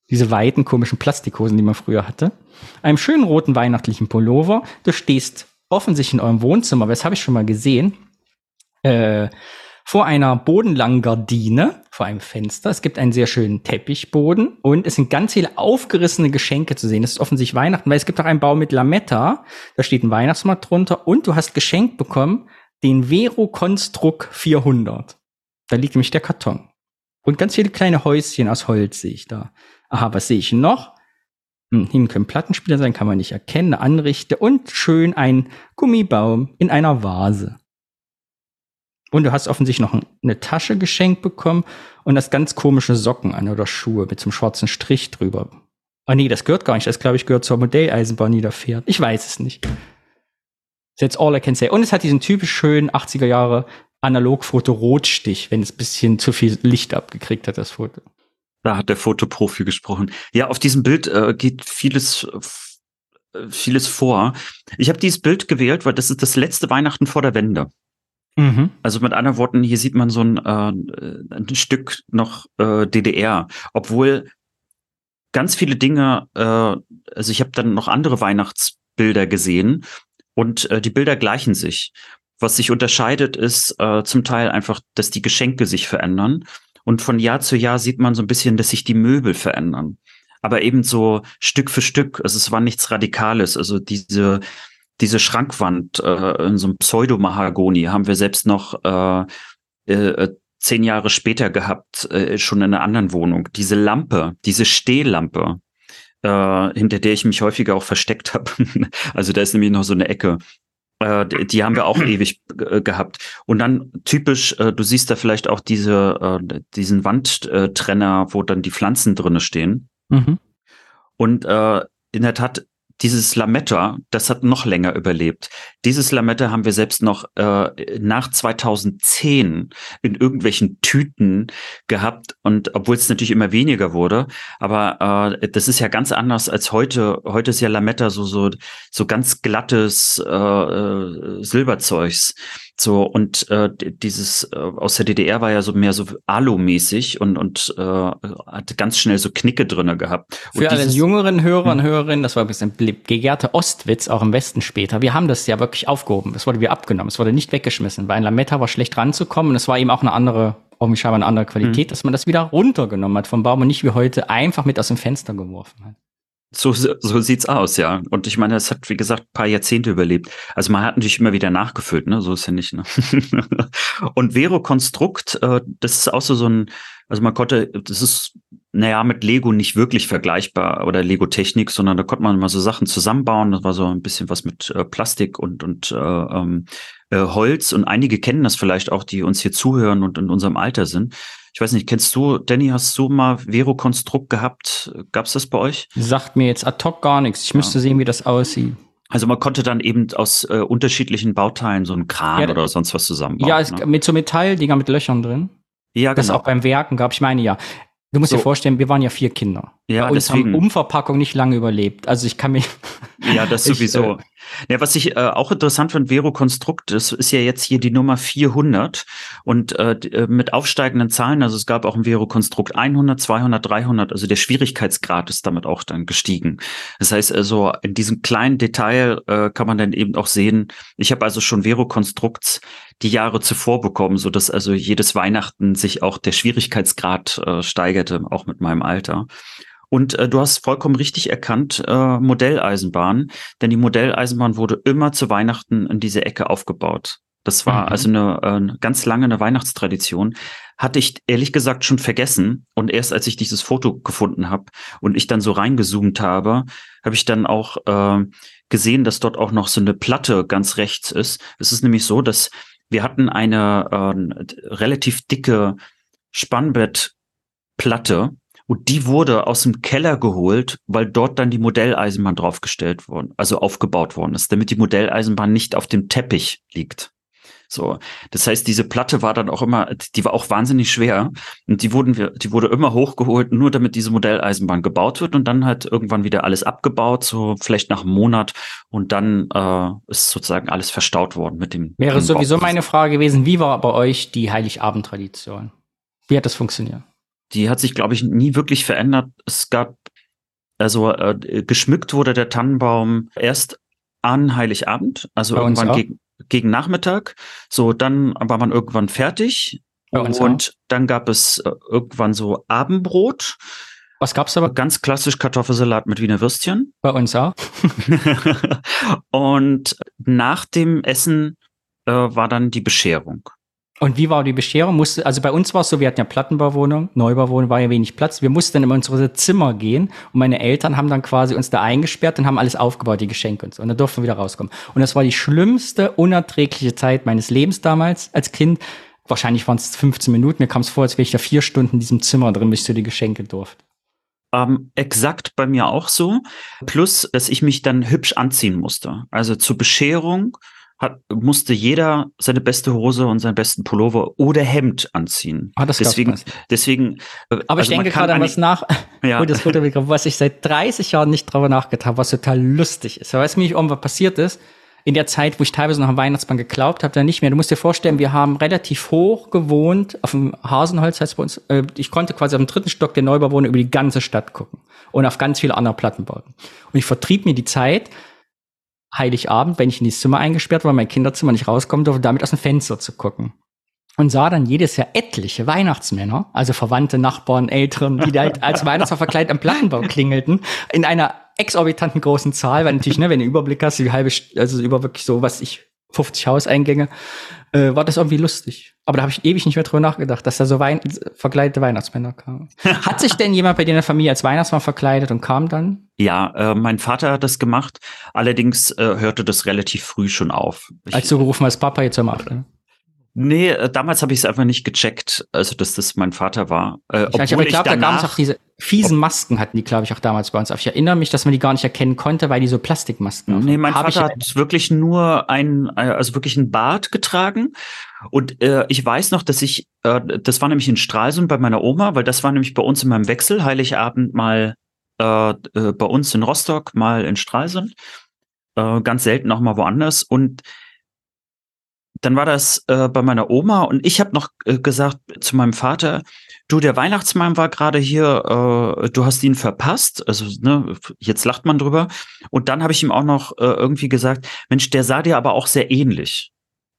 Diese weiten, komischen Plastikhosen, die man früher hatte. Einem schönen roten weihnachtlichen Pullover. Du stehst offensichtlich in eurem Wohnzimmer, das habe ich schon mal gesehen, äh, vor einer bodenlangen Gardine, vor einem Fenster. Es gibt einen sehr schönen Teppichboden und es sind ganz viele aufgerissene Geschenke zu sehen. Das ist offensichtlich Weihnachten, weil es gibt auch einen Baum mit Lametta. Da steht ein Weihnachtsmarkt drunter und du hast geschenkt bekommen den Vero Construct 400. Da liegt nämlich der Karton. Und ganz viele kleine Häuschen aus Holz sehe ich da. Aha, was sehe ich noch? Hm, hinten können Plattenspieler sein, kann man nicht erkennen. Eine Anrichte und schön ein Gummibaum in einer Vase. Und du hast offensichtlich noch eine Tasche geschenkt bekommen und das ganz komische Socken an oder Schuhe mit so einem schwarzen Strich drüber. Ah nee, das gehört gar nicht. Das glaube ich gehört zur Modelleisenbahn, die da fährt. Ich weiß es nicht. That's all I can say. Und es hat diesen typisch schönen 80er Jahre Analogfoto Rotstich, wenn es bisschen zu viel Licht abgekriegt hat, das Foto. Da hat der Fotoprofi gesprochen. Ja, auf diesem Bild äh, geht vieles äh, vieles vor. Ich habe dieses Bild gewählt, weil das ist das letzte Weihnachten vor der Wende. Mhm. Also mit anderen Worten, hier sieht man so ein, äh, ein Stück noch äh, DDR, obwohl ganz viele Dinge, äh, also ich habe dann noch andere Weihnachtsbilder gesehen und äh, die Bilder gleichen sich. Was sich unterscheidet, ist äh, zum Teil einfach, dass die Geschenke sich verändern. Und von Jahr zu Jahr sieht man so ein bisschen, dass sich die Möbel verändern. Aber eben so Stück für Stück. Also es war nichts Radikales. Also diese, diese Schrankwand äh, in so einem Pseudomahagoni haben wir selbst noch äh, äh, zehn Jahre später gehabt, äh, schon in einer anderen Wohnung. Diese Lampe, diese Stehlampe, äh, hinter der ich mich häufiger auch versteckt habe. [LAUGHS] also da ist nämlich noch so eine Ecke. Äh, die, die haben wir auch [CLEARS THROAT] ewig äh, gehabt. Und dann typisch, äh, du siehst da vielleicht auch diese, äh, diesen Wandtrenner, wo dann die Pflanzen drinne stehen. Mhm. Und äh, in der Tat dieses Lametta, das hat noch länger überlebt. Dieses Lametta haben wir selbst noch äh, nach 2010 in irgendwelchen Tüten gehabt und obwohl es natürlich immer weniger wurde, aber äh, das ist ja ganz anders als heute. Heute ist ja Lametta so so so ganz glattes äh, äh Silberzeugs. So, und äh, dieses äh, aus der DDR war ja so mehr so Alu-mäßig und, und äh, hatte ganz schnell so Knicke drinne gehabt. Für und alle jüngeren Hörer und hm. Hörerinnen, das war ein bisschen gegärte Ostwitz, auch im Westen später. Wir haben das ja wirklich aufgehoben. Es wurde wieder abgenommen. Es wurde nicht weggeschmissen. Bei ein Lametta war schlecht ranzukommen und es war eben auch eine andere, irgendwie scheinbar eine andere Qualität, mhm. dass man das wieder runtergenommen hat vom Baum und nicht wie heute einfach mit aus dem Fenster geworfen hat. So, so sieht's aus, ja. Und ich meine, es hat, wie gesagt, paar Jahrzehnte überlebt. Also man hat natürlich immer wieder nachgefüllt, ne? So ist ja nicht, ne? [LAUGHS] und Vero Konstrukt, äh, das ist auch so, so ein, also man konnte, das ist, naja, mit Lego nicht wirklich vergleichbar oder Lego Technik, sondern da konnte man mal so Sachen zusammenbauen. Das war so ein bisschen was mit äh, Plastik und, und äh, ähm, äh, Holz. Und einige kennen das vielleicht auch, die uns hier zuhören und in unserem Alter sind. Ich weiß nicht, kennst du, Danny, hast du mal Vero-Konstrukt gehabt? Gab's das bei euch? Sagt mir jetzt ad hoc gar nichts. Ich müsste ja. sehen, wie das aussieht. Also man konnte dann eben aus äh, unterschiedlichen Bauteilen so einen Kran ja, oder sonst was zusammenbauen. Ja, es, ne? mit so Metalldinger mit Löchern drin. Ja, genau. Das auch beim Werken gab. Ich meine ja, Du musst so. dir vorstellen, wir waren ja vier Kinder. Ja, Bei uns deswegen. haben Umverpackung nicht lange überlebt. Also ich kann mich. Ja, das sowieso. [LAUGHS] Ich, äh, ja, was ich äh, auch interessant finde, Vero Konstrukt, das ist ja jetzt hier die Nummer 400 und äh, äh, mit aufsteigenden Zahlen, also es gab auch ein Vero Konstrukt 100, 200, 300, also der Schwierigkeitsgrad ist damit auch dann gestiegen. Das heißt also, in diesem kleinen Detail äh, kann man dann eben auch sehen, ich habe also schon Vero Konstrukts die Jahre zuvor bekommen, so dass also jedes Weihnachten sich auch der Schwierigkeitsgrad äh, steigerte, auch mit meinem Alter. Und äh, du hast vollkommen richtig erkannt, äh, Modelleisenbahn, denn die Modelleisenbahn wurde immer zu Weihnachten in diese Ecke aufgebaut. Das war mhm. also eine, äh, ganz lange eine Weihnachtstradition. Hatte ich ehrlich gesagt schon vergessen. Und erst als ich dieses Foto gefunden habe und ich dann so reingezoomt habe, habe ich dann auch äh, gesehen, dass dort auch noch so eine Platte ganz rechts ist. Es ist nämlich so, dass wir hatten eine äh, relativ dicke Spannbettplatte und die wurde aus dem Keller geholt, weil dort dann die Modelleisenbahn draufgestellt worden, also aufgebaut worden ist, damit die Modelleisenbahn nicht auf dem Teppich liegt. So, das heißt, diese Platte war dann auch immer, die war auch wahnsinnig schwer und die wurden wir, die wurde immer hochgeholt, nur damit diese Modelleisenbahn gebaut wird und dann halt irgendwann wieder alles abgebaut, so vielleicht nach einem Monat und dann äh, ist sozusagen alles verstaut worden mit dem. Wäre sowieso meine Frage gewesen, wie war bei euch die Heiligabend-Tradition? Wie hat das funktioniert? Die hat sich, glaube ich, nie wirklich verändert. Es gab Also äh, geschmückt wurde der Tannenbaum erst an Heiligabend, also Bei irgendwann gegen, gegen Nachmittag. So, dann war man irgendwann fertig. Und dann gab es äh, irgendwann so Abendbrot, Was gab's aber ganz klassisch Kartoffelsalat mit Wiener Würstchen. bei uns auch? [LAUGHS] und nach dem Essen äh, war dann die Bescherung. Und wie war die Bescherung? Musste, also bei uns war es so, wir hatten ja Plattenbauwohnung, Neubauwohnung, war ja wenig Platz. Wir mussten dann in unsere Zimmer gehen und meine Eltern haben dann quasi uns da eingesperrt und haben alles aufgebaut, die Geschenke und so. Und dann durften wir wieder rauskommen. Und das war die schlimmste, unerträgliche Zeit meines Lebens damals als Kind. Wahrscheinlich waren es 15 Minuten. Mir kam es vor, als wäre ich da vier Stunden in diesem Zimmer drin, bis ich so die Geschenke durfte. Ähm, exakt bei mir auch so. Plus, dass ich mich dann hübsch anziehen musste. Also zur Bescherung hat, musste jeder seine beste Hose und seinen besten Pullover oder Hemd anziehen. Ah, das deswegen, deswegen. äh, Aber also ich denke gerade an was nach, [LAUGHS] Ja. Gut, das Foto wieder, was ich seit 30 Jahren nicht drüber nachgedacht habe, was total lustig ist. Aber was mir irgendwann passiert ist, in der Zeit, wo ich teilweise noch am Weihnachtsmann geglaubt habe, dann nicht mehr. Du musst dir vorstellen, wir haben relativ hoch gewohnt, auf dem Hasenholz heißt es bei uns. Äh, Ich konnte quasi auf dem dritten Stock der Neubauwohnung über die ganze Stadt gucken und auf ganz viele andere Plattenbauten. Und ich vertrieb mir die Zeit, Heiligabend, wenn ich in dieses Zimmer eingesperrt war, mein Kinderzimmer nicht rauskommen durfte, damit aus dem Fenster zu gucken. Und sah dann jedes Jahr etliche Weihnachtsmänner, also Verwandte, Nachbarn, Eltern, die da halt [LAUGHS] als Weihnachtsmann verkleidet am Plattenbau klingelten, in einer exorbitanten großen Zahl, weil natürlich, ne, wenn du Überblick hast, die halbe, also über wirklich so, was ich, 50 Hauseingänge, äh, war das irgendwie lustig. Aber da habe ich ewig nicht mehr drüber nachgedacht, dass da so Wein verkleidete Weihnachtsmänner kamen. [LAUGHS] Hat sich denn jemand bei dir in der Familie als Weihnachtsmann verkleidet und kam dann? Ja, äh, mein Vater hat das gemacht. Allerdings äh, hörte das relativ früh schon auf. Ich, Als du gerufen hast, Papa, jetzt hör mal. Ne? nee, äh, damals habe ich es einfach nicht gecheckt, also dass das mein Vater war. Äh, Ich, obwohl aber ich glaube, da gab es auch diese fiesen Masken, hatten die, glaube ich, auch damals bei uns. Ich erinnere mich, dass man die gar nicht erkennen konnte, weil die so Plastikmasken Nee, mein Hab ich Vater hat wirklich nur ein, äh, also wirklich ein Bart getragen. Und äh, ich weiß noch, dass ich, äh, das war nämlich in Stralsund bei meiner Oma, weil das war nämlich bei uns in meinem Wechsel, Heiligabend mal äh, äh, bei uns in Rostock, mal in Stralsund. Äh, ganz selten auch mal woanders. Und dann war das äh, bei meiner Oma und ich habe noch äh, gesagt zu meinem Vater, du, der Weihnachtsmann war gerade hier, äh, du hast ihn verpasst. Also, ne, jetzt lacht man drüber. Und dann habe ich ihm auch noch äh, irgendwie gesagt, Mensch, der sah dir aber auch sehr ähnlich.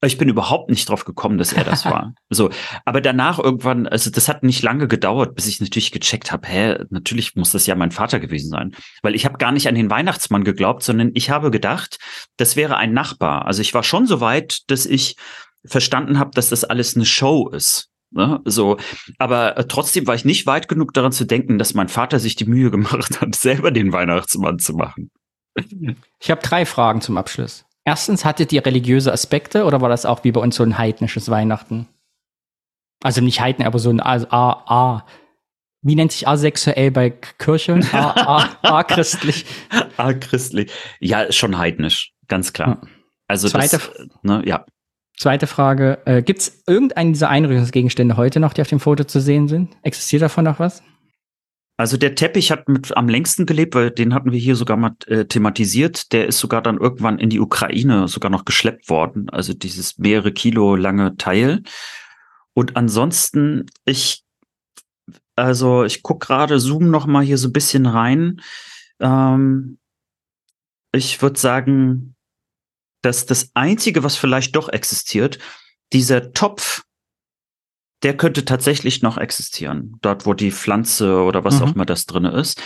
Ich bin überhaupt nicht drauf gekommen, dass er das [LAUGHS] war. So, aber danach irgendwann, also das hat nicht lange gedauert, bis ich natürlich gecheckt habe, hä, natürlich muss das ja mein Vater gewesen sein, weil ich habe gar nicht an den Weihnachtsmann geglaubt, sondern ich habe gedacht, das wäre ein Nachbar. Also ich war schon so weit, dass ich verstanden habe, dass das alles eine Show ist. Ne? So, aber äh, trotzdem war ich nicht weit genug daran zu denken, dass mein Vater sich die Mühe gemacht hat, [LAUGHS] selber den Weihnachtsmann zu machen. Ich habe drei Fragen zum Abschluss. Erstens, hattet ihr religiöse Aspekte oder war das auch wie bei uns so ein heidnisches Weihnachten? Also nicht Heiden, aber so ein A, A, A. Wie nennt sich asexuell bei Kirche? A, A, A christlich. [LAUGHS] Ah, christlich. Ja, schon heidnisch, ganz klar. Ja. Also Zweite das, ne, ja. Zweite Frage, äh, gibt es irgendeinen dieser Einrichtungsgegenstände heute noch, die auf dem Foto zu sehen sind? Existiert davon noch was? Also der Teppich hat mit am längsten gelebt, weil den hatten wir hier sogar mal äh, thematisiert. Der ist sogar dann irgendwann in die Ukraine sogar noch geschleppt worden. Also dieses mehrere Kilo lange Teil. Und ansonsten, ich, also ich guck gerade, zoom noch mal hier so ein bisschen rein. Ähm, ich würde sagen, dass das Einzige, was vielleicht doch existiert, dieser Topf, der könnte tatsächlich noch existieren. Dort, wo die Pflanze oder was Mhm. auch immer das drinne ist.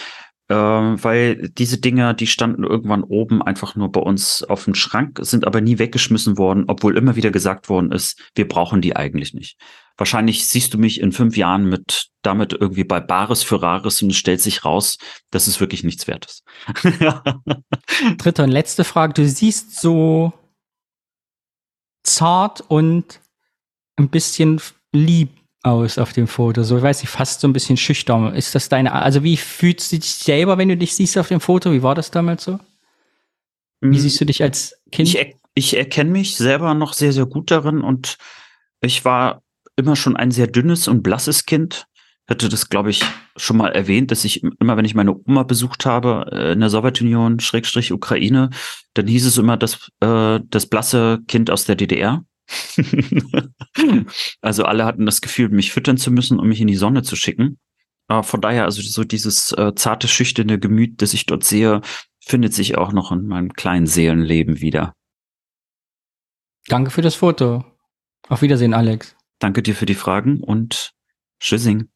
Ähm, weil diese Dinger, die standen irgendwann oben einfach nur bei uns auf dem Schrank, sind aber nie weggeschmissen worden, obwohl immer wieder gesagt worden ist, wir brauchen die eigentlich nicht. Wahrscheinlich siehst du mich in fünf Jahren mit damit irgendwie bei Bares für Rares und es stellt sich raus, dass es wirklich nichts wert ist. [LAUGHS] Dritte und letzte Frage. Du siehst so zart und ein bisschen lieb aus auf dem Foto. So, ich weiß nicht, fast so ein bisschen schüchtern. Ist das deine, also wie fühlst du dich selber, wenn du dich siehst auf dem Foto? Wie war das damals so? Wie siehst du dich als Kind? Ich, er, ich erkenne mich selber noch sehr, sehr gut darin und ich war immer schon ein sehr dünnes und blasses Kind. Hatte das, glaube ich, schon mal erwähnt, dass ich immer, wenn ich meine Oma besucht habe äh, in der Sowjetunion, Schrägstrich Ukraine, dann hieß es immer das, äh, das blasse Kind aus der DDR. [LAUGHS] also alle hatten das Gefühl, mich füttern zu müssen, um mich in die Sonne zu schicken. Äh, von daher, also so dieses äh, zarte, schüchterne Gemüt, das ich dort sehe, findet sich auch noch in meinem kleinen Seelenleben wieder. Danke für das Foto. Auf Wiedersehen, Alex. Danke dir für die Fragen und Tschüssing.